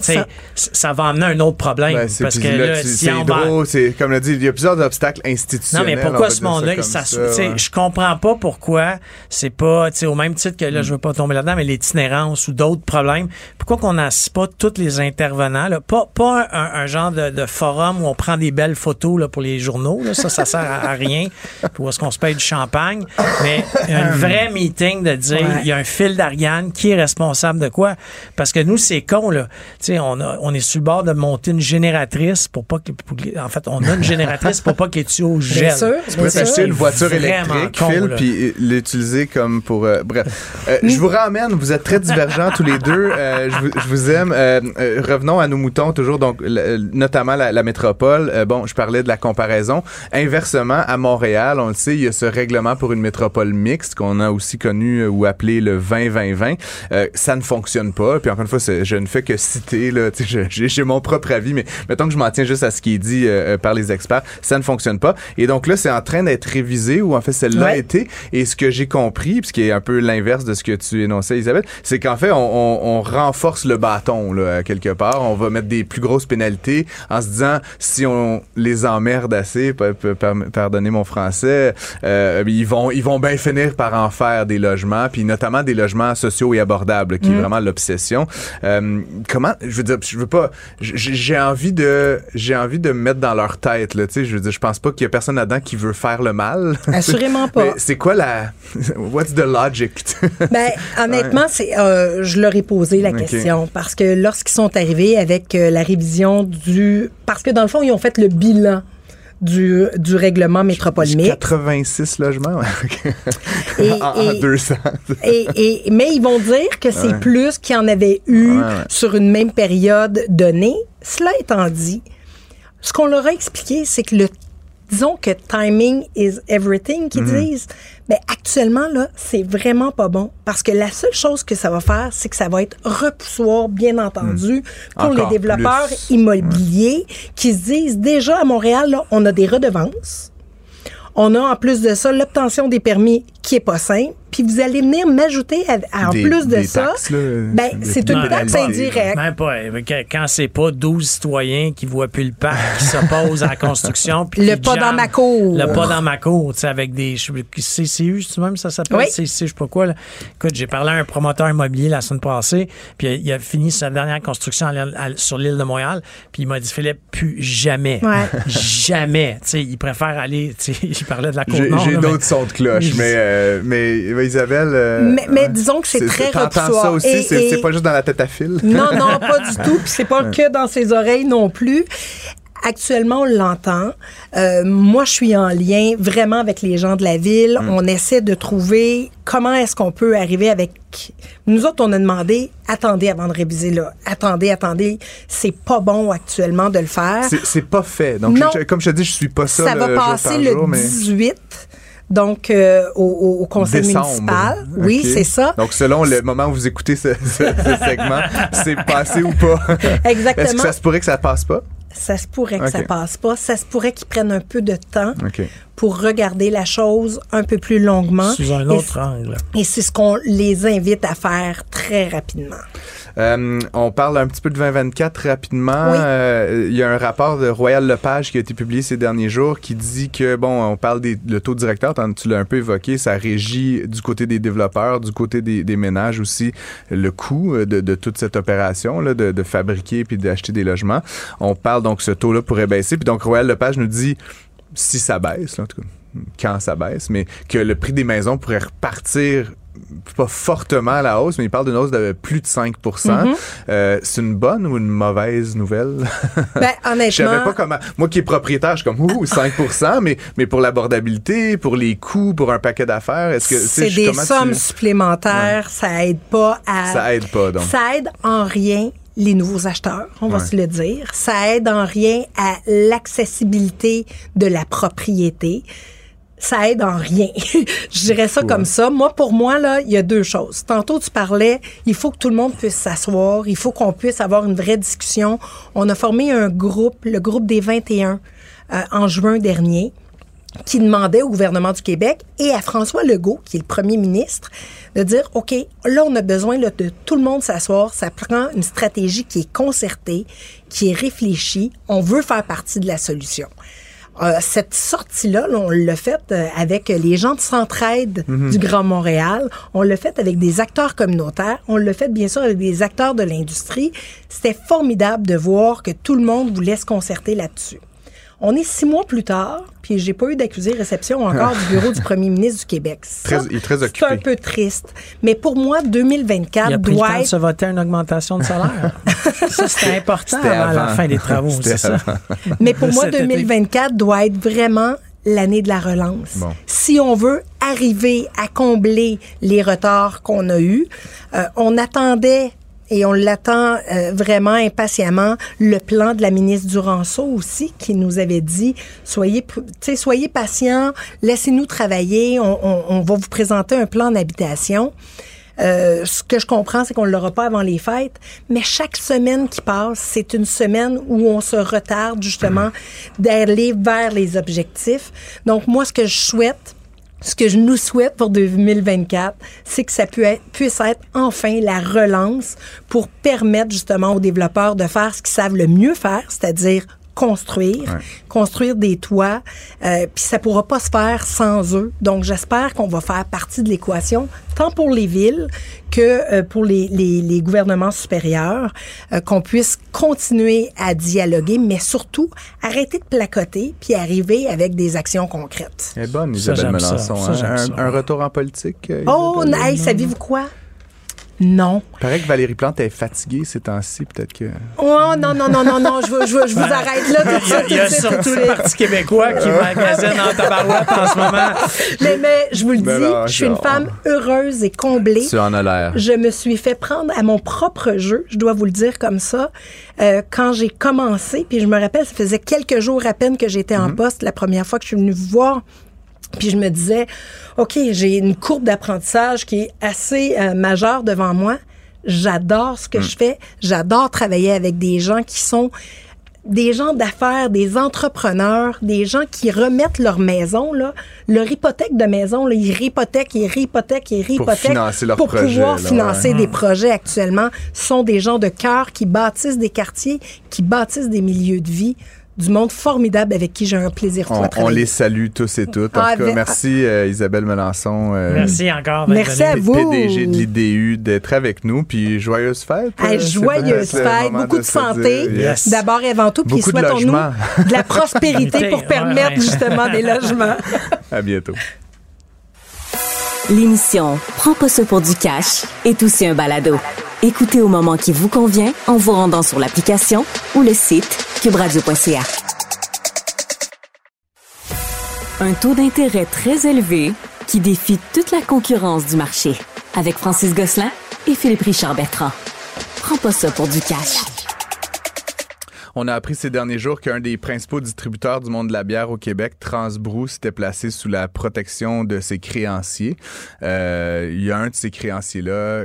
ça, ça va amener un autre problème. Ben, parce que là, si on c'est comme l'a dit, il y a plusieurs obstacles institutionnels. Non, mais pourquoi ce monde-là, ça, je comprends pas pourquoi c'est pas, au même titre que là, je veux pas tomber là-dedans, mais l'itinérance ou d'autres problèmes. Pourquoi qu'on n'assiste pas tous les intervenants, là, pas, pas un, genre de, forum où on prend des belles photos là, pour les journaux, là, ça, ça sert à, rien, pour est-ce qu'on se paye du champagne, mais un vrai meeting de dire, il y a un fil d'Ariane, qui est responsable de quoi? Parce que nous, c'est con, là on, on est sur le bord de monter une génératrice pour pas que. en fait, on a une génératrice pour pas qu'elle tue au gel. Bien sûr. Tu peux acheter une voiture électrique, Phil, puis l'utiliser comme pour. Euh, bref. Euh, je vous ramène, vous êtes très divergents tous les deux. Euh, je, vous, aime. revenons à nos moutons, toujours, donc, notamment la, métropole. bon, je parlais de la comparaison. Inversement, à Montréal, on le sait, il y a ce règlement pour une métropole mixte qu'on a aussi connu ou appelé le 20-20-20. ça ne fonctionne pas. Puis encore une fois, je ne fais que citer j'ai mon propre avis, mais mettons que je m'en tiens juste à ce qui est dit euh, euh, par les experts, ça ne fonctionne pas. Et donc là, c'est en train d'être révisé, ou en fait, celle-là a été. Et ce que j'ai compris, puis ce qui est un peu l'inverse de ce que tu énonçais, Isabelle, c'est qu'en fait, on, renforce le bâton, là, quelque part. On va mettre des plus grosses pénalités en se disant, si on les emmerde assez, pardonnez mon français, euh, ils vont, ils vont bien finir par en faire des logements, puis notamment des logements sociaux et abordables, qui est mm. vraiment l'obsession. comment, je veux dire, je veux pas, j'ai envie de, j'ai envie de me mettre dans leur tête, là, tu sais, je veux dire, je pense pas qu'il y a personne là-dedans qui veut faire le mal. Assurément pas. c'est quoi la, what's the logic? ben, honnêtement, c'est, euh, je leur ai posé la question parce que lorsqu'ils sont arrivés avec euh, la révision du, parce que dans le fond, ils ont fait le bilan du, du règlement métropolimique. 86 logements et, en, 200. et, mais ils vont dire que c'est plus qu'il y en avait eu sur une même période donnée. Cela étant dit, ce qu'on leur a expliqué, c'est que le disons que timing is everything qu'ils Mhm. disent. Mais actuellement là, c'est vraiment pas bon parce que la seule chose que ça va faire, c'est que ça va être repoussoir, bien entendu, pour Encore les développeurs plus. immobiliers qui se disent déjà à Montréal, là, on a des redevances. On a en plus de ça l'obtention des permis qui est pas simple. Puis vous allez venir m'ajouter à- à- en Des- plus de des ça, taxes, là, ben c'est une taxe indirecte. Même pas. euh, Quand- c'est pas 12 citoyens qui voient plus le parc, qui s'opposent à la construction. puis Le pas dans ma cour. Le pas dans ma cour, tu sais, avec des. je- CCU, tu même ça s'appelle? Oui. CCU, je sais pas quoi. Là. Écoute, j'ai parlé à un promoteur immobilier la semaine passée, puis il a fini sa dernière construction à l'île- à- sur l'île de Montréal, puis il m'a dit, Philippe, plus jamais. Ouais. Jamais. Tu sais, il préfère aller. tu sais, il parlait de la cour J'ai nord. j'ai là, mais- d'autres sons de cloche, mais, euh, mais mais Isabelle. euh, Mais- mais disons que c'est très T'entends ça aussi, c'est pas juste dans la tête à fil. Non, non, pas du tout. Puis c'est pas que dans ses oreilles non plus. Actuellement, on l'entend. Euh, moi, je suis en lien vraiment avec les gens de la ville. Mm. On essaie de trouver comment est-ce qu'on peut arriver avec. Nous autres, on a demandé attendez avant de réviser là. Attendez, attendez. C'est pas bon actuellement de le faire. C'est- pas fait. Donc, Non. je- comme je te dis, je suis pas ça. Ça le va passer le jour, mais 18. Donc, euh, au, conseil décembre. municipal. Oui, c'est ça. Donc, selon le moment où vous écoutez ce, ce- ce segment, c'est passé ou pas? Exactement. Est-ce que ça se pourrait que ça passe pas? Ça se pourrait que Ok. ça passe pas. Ça se pourrait qu'ils prennent un peu de temps. Pour regarder la chose un peu plus longuement. Sous un Et autre c- angle. Et c'est ce qu'on les invite à faire très rapidement. Euh, on parle un petit peu de 2024 rapidement. Oui. Euh, Il y a un rapport de Royal Lepage qui a été publié ces derniers jours qui dit que, bon, on parle des le taux directeur, tant tu l'as un peu évoqué, ça régit du côté des développeurs, du côté des, des ménages aussi, le coût euh, de, de toute cette opération là, de, de fabriquer puis d'acheter des logements. On parle donc ce taux-là pourrait baisser. Puis donc Royal Lepage nous dit si ça baisse, là, en tout cas, quand ça baisse, mais que le prix des maisons pourrait repartir pas fortement à la hausse, mais il parle d'une hausse de plus de 5 Mm-hmm. Euh, C'est une bonne ou une mauvaise nouvelle? Ben, Je savais honnêtement, pas comment. Moi qui est propriétaire, je suis comme, ouh, 5 mais, mais pour l'abordabilité, pour les coûts, pour un paquet d'affaires, est-ce que. c'est des tu- sommes supplémentaires. Ça aide pas à. Ça aide pas, donc. Ça aide en rien les nouveaux acheteurs, on va Ouais. se le dire. Ça aide en rien à l'accessibilité de la propriété. Ça aide en rien. Je dirais ça comme ça. Moi, pour moi, là, il y a deux choses. Tantôt, tu parlais, il faut que tout le monde puisse s'asseoir. Il faut qu'on puisse avoir une vraie discussion. On a formé un groupe, le groupe des 21, euh, en juin dernier qui demandait au gouvernement du Québec et à François Legault, qui est le premier ministre, de dire, OK, là, on a besoin là, de tout le monde s'asseoir. Ça prend une stratégie qui est concertée, qui est réfléchie. On veut faire partie de la solution. Euh, cette sortie-là, là, on l'a faite euh, avec les gens de Centraide du Grand Montréal. On l'a fait avec des acteurs communautaires. On l'a fait, bien sûr, avec des acteurs de l'industrie. C'était formidable de voir que tout le monde voulait se concerter là-dessus. On est six mois plus tard, puis j'ai pas eu d'accusé réception encore du bureau du premier ministre du Québec. Ça, Très- il est très C'est occupé. un peu triste. Mais pour moi, 2024 Il a pris le doit temps de être se voter une augmentation de salaire. ça, c'était important C'était avant, la avant. fin des travaux, c'est ça. Mais pour moi, Cet été. 2024 doit être vraiment l'année de la relance. Bon. Si on veut arriver à combler les retards qu'on a eus, euh, on attendait et on l'attend euh, vraiment impatiemment le plan de la ministre Duranceau aussi qui nous avait dit soyez pr- tu sais, soyez patients, laissez-nous travailler, on, on- on va vous présenter un plan d'habitation. Euh, ce que je comprends, c'est qu'on ne l'aura pas avant les fêtes, mais chaque semaine qui passe, c'est une semaine où on se retarde justement d'aller vers les objectifs. Donc moi, ce que je souhaite, ce que je nous souhaite pour 2024, c'est que ça puisse être enfin la relance pour permettre justement aux développeurs de faire ce qu'ils savent le mieux faire, c'est-à-dire construire, construire des toits, euh, puis ça pourra pas se faire sans eux. Donc j'espère qu'on va faire partie de l'équation, tant pour les villes que euh, pour les, les, les gouvernements supérieurs, euh, qu'on puisse continuer à dialoguer, mais surtout arrêter de placoter puis arriver avec des actions concrètes. Elle est bonne, Isabelle j'aime ça. Melançon. Ça, hein? un, ça. un retour en politique? Oh, Isabelle? hey, savez-vous quoi? Non. Il paraît que Valérie Plante est fatiguée ces temps-ci, peut-être que. Oh non, non, non, non, non, je, je, je vous arrête là tout de suite. Il y a, surtout le Parti québécois qui magasine en tabarouette en ce moment. Mais, mais je vous le dis, je suis une femme heureuse et comblée. Tu en as l'air. Je me suis fait prendre à mon propre jeu, je dois vous le dire comme ça, euh, quand j'ai commencé, puis je me rappelle, ça faisait quelques jours à peine que j'étais en mm-hmm. poste la première fois que je suis venue vous voir puis je me disais, OK, j'ai une courbe d'apprentissage qui est assez euh, majeure devant moi. J'adore ce que mm. je fais. J'adore travailler avec des gens qui sont des gens d'affaires, des entrepreneurs, des gens qui remettent leur maison, là, leur hypothèque de maison, là, ils réhypothèquent, ils réhypothèquent, ils réhypothèquent pour, pouvoir financer des projets actuellement. Ce sont des gens de cœur qui bâtissent des quartiers, qui bâtissent des milieux de vie du monde formidable avec qui j'ai un plaisir on, on les salue tous et toutes. En ah, tout cas, merci euh, Isabelle Melançon. Euh, merci encore. Merci à vous. PDG de l'IDU d'être avec nous. Puis joyeuse fête. Euh, joyeuse fête. Beaucoup de, santé. D'abord et avant tout. Puis souhaitons-nous de la prospérité pour permettre justement des logements. À bientôt. L'émission Prends pas ça pour du cash est aussi un balado. Écoutez au moment qui vous convient en vous rendant sur l'application ou le site cubradio.ca. Un taux d'intérêt très élevé qui défie toute la concurrence du marché. Avec Francis Gosselin et Philippe Richard Bertrand. Prends pas ça pour du cash. On a appris ces derniers jours qu'un des principaux distributeurs du monde de la bière au Québec, Transbrou, s'était placé sous la protection de ses créanciers. Euh, il y a un de ces créanciers-là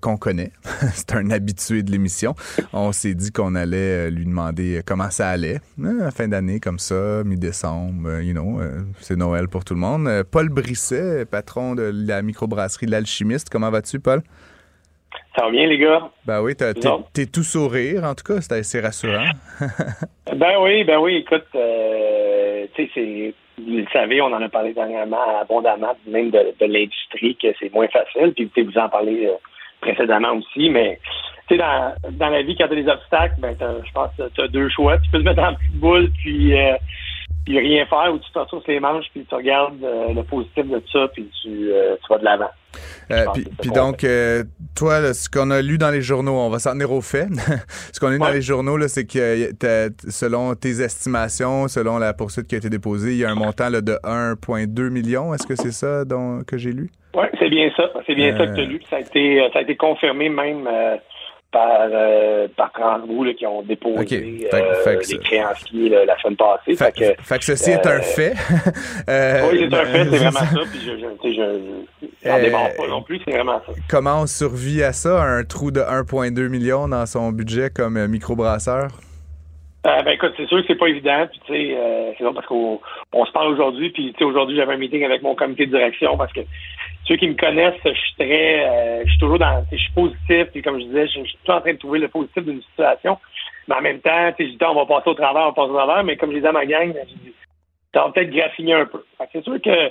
qu'on connaît. C'est un habitué de l'émission. On s'est dit qu'on allait euh, lui demander comment ça allait. Euh, fin d'année, comme ça, mi-décembre, you know, c'est Noël pour tout le monde. Paul Brisset, patron de la microbrasserie L'Alchimiste. Comment vas-tu, Paul? Ça va bien, les gars? Ben oui, t'es tout sourire, en tout cas, c'est assez rassurant. ben oui, ben oui, écoute, euh, tu sais, c'est. Vous le savez, on en a parlé dernièrement abondamment, même de, l'industrie, que c'est moins facile. Puis vous en parlez euh, précédemment aussi, mais tu sais, dans, dans la vie, quand tu as des obstacles, ben je pense que tu as deux choix. Tu peux te mettre en petite boule, puis euh, puis rien faire ou tu te ressources les manches puis tu regardes euh, le positif de ça puis tu, euh, tu vas de l'avant. Euh, puis, donc, toi, ce qu'on a lu dans les journaux, on va s'en tenir au fait. ce qu'on a lu dans les journaux, c'est que selon tes estimations, selon la poursuite qui a été déposée, il y a un montant là, de 1,2 million. Est-ce que c'est ça dont, que j'ai lu? Oui, c'est bien ça. C'est bien ça que tu as lu. Ça a été, ça a été confirmé même par, euh, par là, qui ont déposé euh, les créanciers la semaine passée. Fait, que, fait que ceci est un euh, fait. euh, oui, c'est un fait, c'est vraiment ça. Puis je, je, je, n'en démarre pas non plus, c'est vraiment ça. Comment on survit à ça, un trou de 1,2 million dans son budget comme microbrasseur? Euh, ben écoute, c'est sûr que c'est pas évident. Puis tu sais, euh, c'est parce qu'on on se parle aujourd'hui. Puis tu sais, aujourd'hui j'avais un meeting avec mon comité de direction parce que ceux qui me connaissent, je suis très, euh, je suis toujours dans, je suis positif. Puis comme je disais, je, suis toujours en train de trouver le positif d'une situation. Mais en même temps, je dis on va passer au travers, on va passer au travers. Mais comme je disais à ma gang, je dis, ça peut-être graffiner un peu. C'est sûr que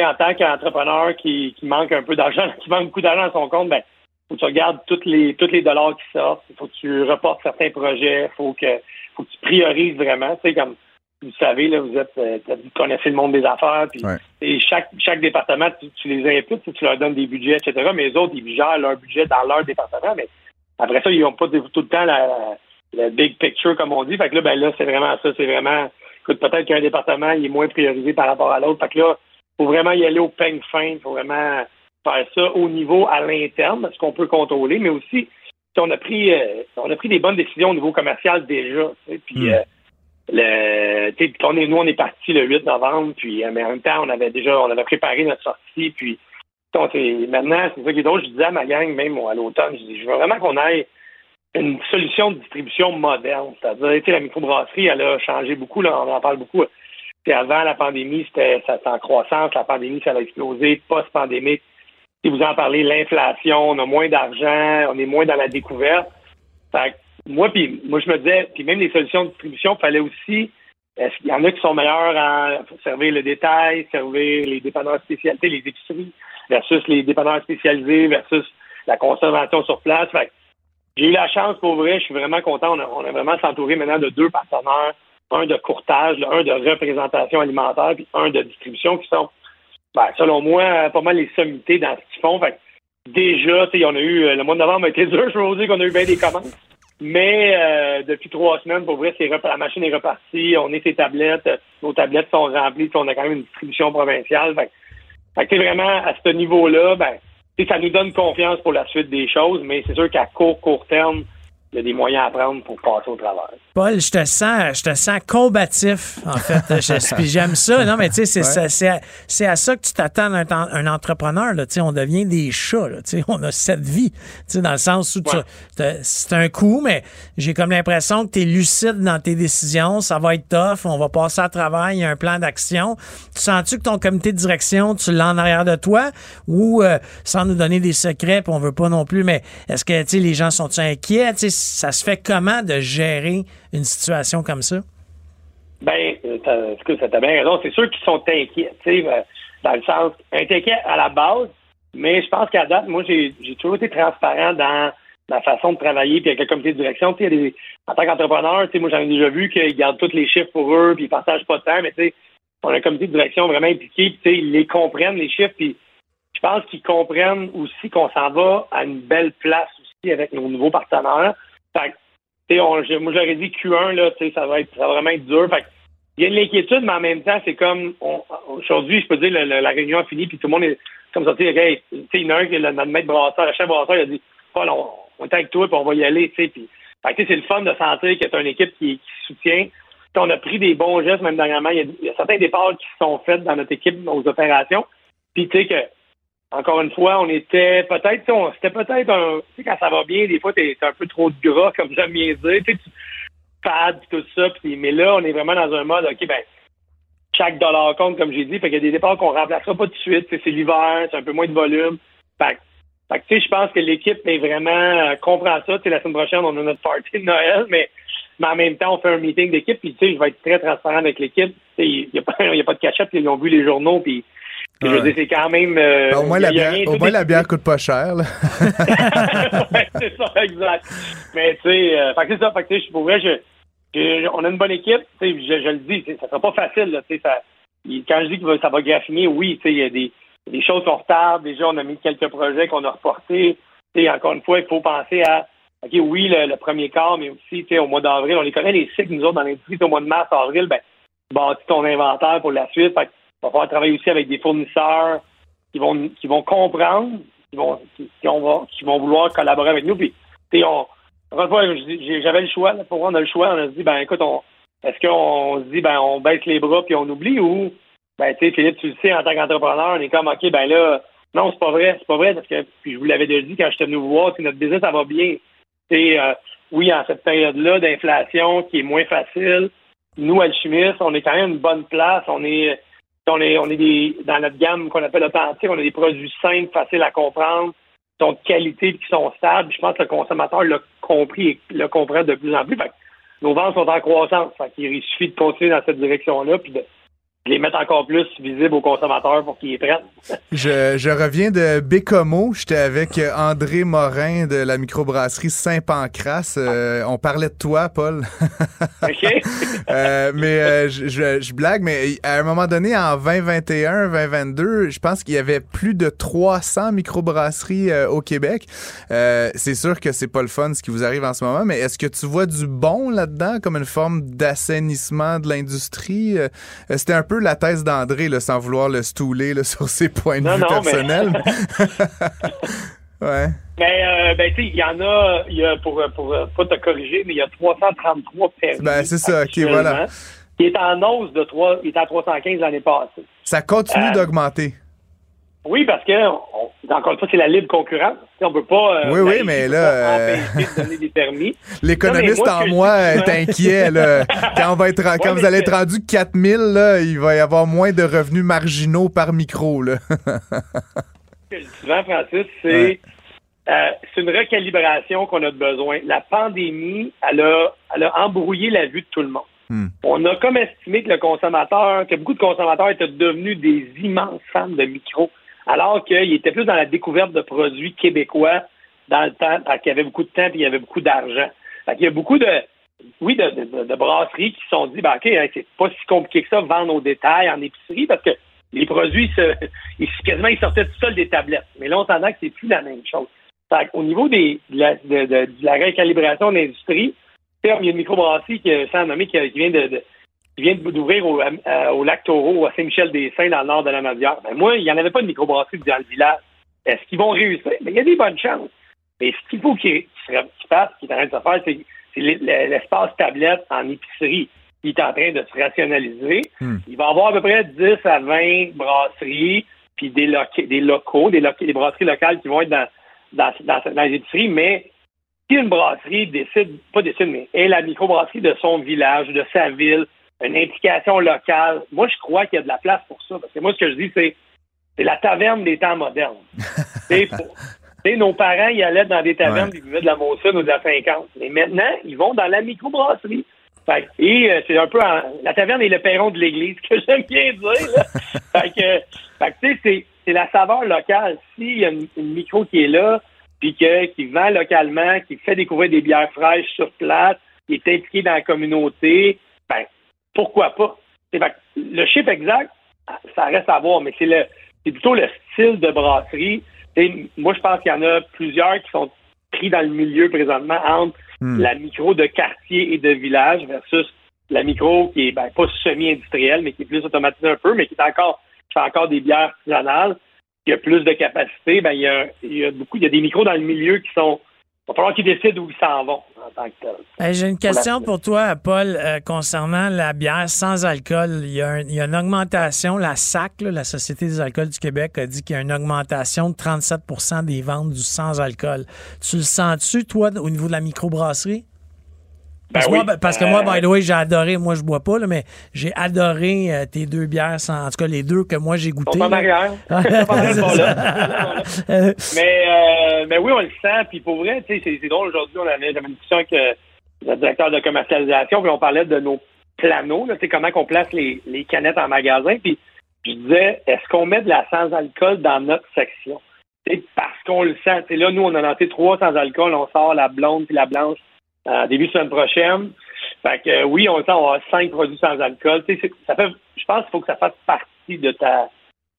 en tant qu'entrepreneur qui, qui manque un peu d'argent, qui manque beaucoup d'argent à son compte, ben faut que tu regardes tous les tous les dollars qui sortent. Il faut que tu reportes certains projets. Faut que faut que tu priorises vraiment. Tu sais, comme vous savez, là, vous êtes euh, vous connaissez le monde des affaires, puis et chaque chaque département, tu, les impliques, tu leur donnes des budgets, etc. Mais les autres, ils gèrent leur budget dans leur département, mais après ça, ils n'ont pas tout le temps la, la, big picture, comme on dit. Fait que là, ben là, c'est vraiment ça. C'est vraiment écoute, peut-être qu'un département il est moins priorisé par rapport à l'autre. Fait que là, faut vraiment y aller au peigne fin. Il faut vraiment faire ça au niveau à l'interne, ce qu'on peut contrôler, mais aussi on a pris euh, on a pris des bonnes décisions au niveau commercial déjà. Puis hmm. euh, nous on est parti le 8 novembre, puis euh, en même temps on avait déjà on avait préparé notre sortie, puis maintenant c'est ça qui est drôle. Je disais à ma gang même à l'automne, je dis je veux vraiment qu'on ait une solution de distribution moderne, c'est-à-dire la microbrasserie elle a changé beaucoup là, on en parle beaucoup. avant la pandémie c'était en croissance, la pandémie ça a explosé, post-pandémique si vous en parlez, l'inflation, on a moins d'argent, on est moins dans la découverte. Fait moi, puis moi, je me disais, puis même les solutions de distribution, il fallait aussi. Il y en a qui sont meilleurs à servir le détail, servir les dépanneurs spécialisés, les épiceries, versus les dépanneurs spécialisés, versus la conservation sur place. Fait j'ai eu la chance, pour vrai, je suis vraiment content. On a, vraiment s'entouré maintenant de deux partenaires, un de courtage, un de représentation alimentaire, puis un de distribution, qui sont ben, selon moi, pas mal les sommités dans ce qu'ils font. déjà, on a eu, le mois de novembre a été dur, je veux dire qu'on a eu bien des commandes. Mais euh, depuis trois semaines, pour vrai, la machine est repartie, on est ses tablettes, nos tablettes sont remplies, on a quand même une distribution provinciale. Fait, fait vraiment, à ce niveau-là, ben, ça nous donne confiance pour la suite des choses, mais c'est sûr qu'à court, court terme, il y a des moyens à prendre pour passer au travers. Paul, je te sens, je te sens combatif, en fait. j'aime ça. Non, mais tu sais, c'est à ça que tu t'attends un, un entrepreneur. Là, on devient des chats. Là, on a cette vie. Dans le sens où c'est un coup, mais j'ai comme l'impression que tu es lucide dans tes décisions. Ça va être tough. On va passer à travers. Il y a un plan d'action. Tu sens-tu que ton comité de direction, tu l'as en arrière de toi? Ou euh, sans nous donner des secrets, puis on veut pas non plus, mais est-ce que les gens sont inquiets? Ça se fait comment de gérer une situation comme ça? Ben, euh, ça t'a bien raison. C'est sûr qu'ils sont inquiets, tu sais, euh, dans le sens, inquiets à la base, mais je pense qu'à date, moi, j'ai toujours été transparent dans ma façon de travailler, puis avec le comité de direction. Tu sais, en tant qu'entrepreneur, tu sais, moi, j'en ai déjà vu qu'ils gardent tous les chiffres pour eux, puis ils partagent pas de temps, mais tu sais, on a un comité de direction vraiment impliqué, puis tu sais, ils les comprennent, les chiffres, puis je pense qu'ils comprennent aussi qu'on s'en va à une belle place aussi avec nos nouveaux partenaires. Fait on, moi, j'aurais dit Q1, là, ça va être, ça va vraiment être dur. Fait il y a de l'inquiétude, mais en même temps, c'est comme aujourd'hui, je peux dire, la, réunion a fini, puis tout le monde est comme ça, tu sais, il y en a un qui notre maître brasseur, le chef brasseur, il a dit Paul, on, on est avec toi, puis on va y aller, tu c'est le fun de sentir qu'il y a une équipe qui, soutient. on a pris des bons gestes, même dernièrement. Il y, a, certains départs qui sont faits dans notre équipe aux opérations. Puis, tu sais, que encore une fois, on était peut-être, c'était peut-être un, tu sais, quand ça va bien, des fois, t'es un peu trop de gras, comme j'aime bien dire, tu pad, tout ça, pis, mais là, on est vraiment dans un mode, OK, ben, chaque dollar compte, comme j'ai dit, fait qu'il y a des départs qu'on remplacera pas tout de suite, c'est l'hiver, c'est un peu moins de volume, fait, fait tu sais, je pense que l'équipe est vraiment, euh, comprend ça, tu la semaine prochaine, on a notre party de Noël, mais, mais en même temps, on fait un meeting d'équipe, puis tu sais, je vais être très transparent avec l'équipe, il n'y a, a pas de cachette, ils ont vu les journaux, puis je veux dire, c'est quand même. Euh, au moins, la bière, au moins la bière coûte pas cher. Là. c'est ça, exact. Mais tu sais, euh, c'est ça. Fait que, je pourrais, je, on a une bonne équipe. Je, je le dis, ça sera pas facile. Là, ça, quand je dis que ça va graffiner, oui, il y a des, des choses qu'on retarde. Déjà, on a mis quelques projets qu'on a reportés. encore une fois, il faut penser à OK, oui, le, premier quart, mais aussi au mois d'avril, on les connaît les cycles, nous autres, dans l'industrie, au mois de mars, avril, ben, bâtis ton inventaire pour la suite. Fait il va falloir travailler aussi avec des fournisseurs qui vont qui vont comprendre, qui vont qui, vont, qui vont vouloir collaborer avec nous. Puis, on, j'avais le choix. pour on a le choix. On a dit, ben écoute, on, est-ce qu'on se dit, ben on baisse les bras puis on oublie ou, ben tu sais, Philippe, tu le sais, en tant qu'entrepreneur, on est comme, ok, ben là, non, c'est pas vrai, c'est pas vrai parce que, puis je vous l'avais déjà dit quand j'étais venu vous voir, notre business ça va bien. Et euh, oui, en cette période-là d'inflation qui est moins facile, nous alchimistes, on est quand même une bonne place. On est on est, des, dans notre gamme qu'on appelle authentique, on a des produits simples, faciles à comprendre, qui sont de qualité et qui sont stables. Je pense que le consommateur l'a compris et le comprend de plus en plus. nos ventes sont en croissance. Il suffit de continuer dans cette direction-là puis de, les mettre encore plus visibles aux consommateurs pour qu'ils les prennent. je, reviens de Bécomo. J'étais avec André Morin de la microbrasserie Saint-Pancras. Euh, on parlait de toi, Paul. OK. Euh, mais euh, je, blague, mais à un moment donné, en 2021, 2022, je pense qu'il y avait plus de 300 microbrasseries au Québec. c'est sûr que c'est pas le fun ce qui vous arrive en ce moment, mais est-ce que tu vois du bon là-dedans comme une forme d'assainissement de l'industrie? C'était un peu la thèse d'André, sans vouloir le stouler sur ses points de vue personnels. ouais. Mais, euh, ben, tu sais, il y en a, y a pour, pour pas te corriger, mais il y a 333 permis. Ben, c'est ça, ok, voilà. Il est en hausse de 3, il est à 315 l'année passée. Ça continue euh, d'augmenter. Oui, parce que, encore une fois, c'est la libre concurrence. On ne peut pas. Euh, oui, oui, mais là. Euh, donner des permis. L'économiste en moi est inquiet. Là. quand, on va être, quand vous allez être rendu 4000, là, il va y avoir moins de revenus marginaux par micro. Là. Ce que je dis Francis, c'est. Euh, c'est une recalibration qu'on a besoin. La pandémie, elle a, elle a embrouillé la vue de tout le monde. Hmm. On a comme estimé que le consommateur, que beaucoup de consommateurs étaient devenus des immenses fans de micro alors qu'il était plus dans la découverte de produits québécois dans le temps, parce qu'il y avait beaucoup de temps et il y avait beaucoup d'argent. Il y a beaucoup de, oui, de, brasseries qui se sont dit, ben, OK, c'est pas si compliqué que ça, vendre au détail en épicerie, parce que les produits, se, quasiment, ils sortaient tout seuls des tablettes. Mais là, on s'entend que c'est plus la même chose. Au niveau des, de, la, de, de, la récalibration de l'industrie, il y a une microbrasserie qui, sans nommer, qui, vient de, qui vient d'ouvrir au, au, lac Taureau, à Saint-Michel-des-Saints, dans le nord de la Nadière. Ben moi, il n'y en avait pas de microbrasserie dans le village. Est-ce qu'ils vont réussir? Ben, il y a des bonnes chances. Mais ce qu'il faut qu'ils fassent, ce qu'ils est en train de se faire, c'est l'espace tablette en épicerie qui est en train de se rationaliser. Hmm. Il va y avoir à peu près 10 à 20 brasseries, puis des, des locaux, des, des brasseries locales qui vont être dans, dans, dans, les épiceries, mais si une brasserie décide, pas décide, mais est la microbrasserie de son village, de sa ville, une implication locale, moi, je crois qu'il y a de la place pour ça. Parce que moi, ce que je dis, c'est c'est la taverne des temps modernes. nos parents, ils allaient dans des tavernes, ils buvaient de la Mossine ou de la 50. Mais maintenant, ils vont dans la microbrasserie. et euh, c'est un peu la taverne est le perron de l'église, que j'aime bien dire. Là. fait que, tu sais, c'est la saveur locale. S'il y a une, micro qui est là, puis qui vend localement, qui fait découvrir des bières fraîches sur place, qui est impliqué dans la communauté, ben, pourquoi pas? le chiffre exact, ça reste à voir, mais c'est le c'est plutôt le style de brasserie. moi, je pense qu'il y en a plusieurs qui sont pris dans le milieu présentement entre hmm. la micro de quartier et de village versus la micro qui est ben, pas semi-industrielle, mais qui est plus automatisée un peu, mais qui est encore qui fait encore des bières artisanales, qui a plus de capacité. Ben, il y a, il y a beaucoup, il y a des micros dans le milieu qui sont va falloir qu'ils décident où ils s'en vont en tant que tel. J'ai une question pour toi, Paul, euh, concernant la bière sans alcool. Il y a, une augmentation. La SAC, la Société des alcools du Québec, a dit qu'il y a une augmentation de 37% des ventes du sans alcool. Tu le sens-tu, toi, au niveau de la microbrasserie? Ben parce, que moi, by the way, j'ai adoré, moi je bois pas, mais j'ai adoré euh, tes deux bières, sans, en tout cas les deux que moi j'ai goûté. en arrière. mais, euh, mais oui, on le sent. Puis pour vrai, c'est drôle, aujourd'hui, on avait, une discussion avec euh, le directeur de commercialisation, puis on parlait de nos planos, là, comment on place les, les canettes en magasin. Puis je disais, est-ce qu'on met de la sans-alcool dans notre section? C'est parce qu'on le sent. là, nous, on a lancé trois sans-alcool, on sort la blonde puis la blanche début de semaine prochaine. Fait que oui, on, on va cinq produits sans alcool. Ça fait, je pense qu'il faut que ça fasse partie de ta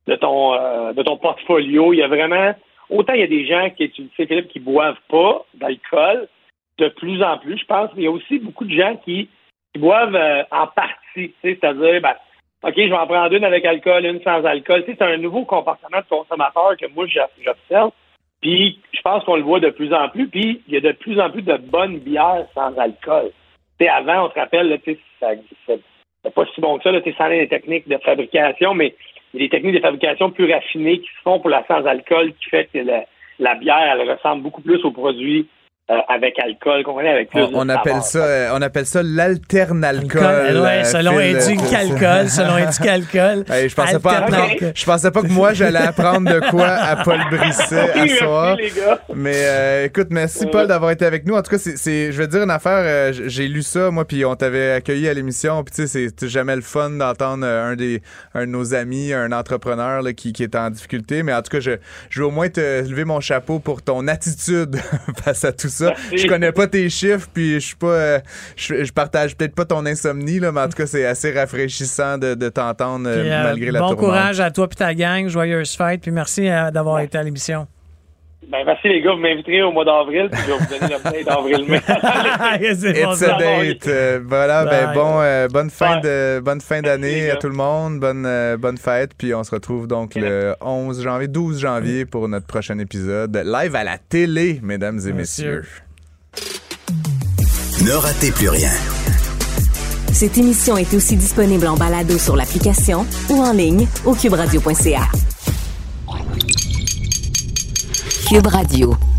de ton euh, de ton portfolio. Il y a vraiment autant il y a des gens qui tu sais, Philippe, qui boivent pas d'alcool de plus en plus, je pense, mais il y a aussi beaucoup de gens qui, boivent euh, en partie. C'est-à-dire ben, OK, je vais en prendre une avec alcool, une sans alcool. C'est un nouveau comportement de consommateur que moi j'observe. Puis je pense qu'on le voit de plus en plus. Puis il y a de plus en plus de bonnes bières sans alcool. sais, avant, on te rappelle, là, c'est pas si bon que ça. Tu sans les techniques de fabrication, mais il y a des techniques de fabrication plus raffinées qui se font pour la sans alcool qui fait que la, la bière, elle ressemble beaucoup plus aux produits euh, avec alcool, comprenez, avec plus on, appelle ça, euh, on appelle ça l'alternalcool. Ouais, selon Éduc Alcool, selon Éduc Alcool. je pensais pas, je pensais pas que moi j'allais apprendre de quoi à Paul Brisset à soir. Mais euh, écoute, merci Paul d'avoir été avec nous. En tout cas, c'est, je vais dire une affaire. j'ai lu ça moi, puis on t'avait accueilli à l'émission. Puis tu sais, c'est jamais le fun d'entendre un des, un de nos amis, un entrepreneur là, qui, qui est en difficulté. Mais en tout cas, je, je vais au moins te lever mon chapeau pour ton attitude face à tout ça. Je connais pas tes chiffres, puis je suis pas. Euh, je, partage peut-être pas ton insomnie, là, mais en tout cas, c'est assez rafraîchissant de, t'entendre euh, euh, malgré la Bon courage à toi et ta gang. Joyeuse fête, puis merci d'avoir été à l'émission. Ben, merci les gars, vous m'inviterez au mois d'avril, puis je vais vous donner le d'avril-mai. It's a date. voilà, ben bon, bonne fin de bonne fin d'année à tout le monde, bonne bonne fête, puis on se retrouve donc le 11 janvier, 12 janvier pour notre prochain épisode live à la télé, mesdames et messieurs. Ne ratez plus rien. Cette émission est aussi disponible en balado sur l'application ou en ligne au cuberadio.ca. Cube Radio.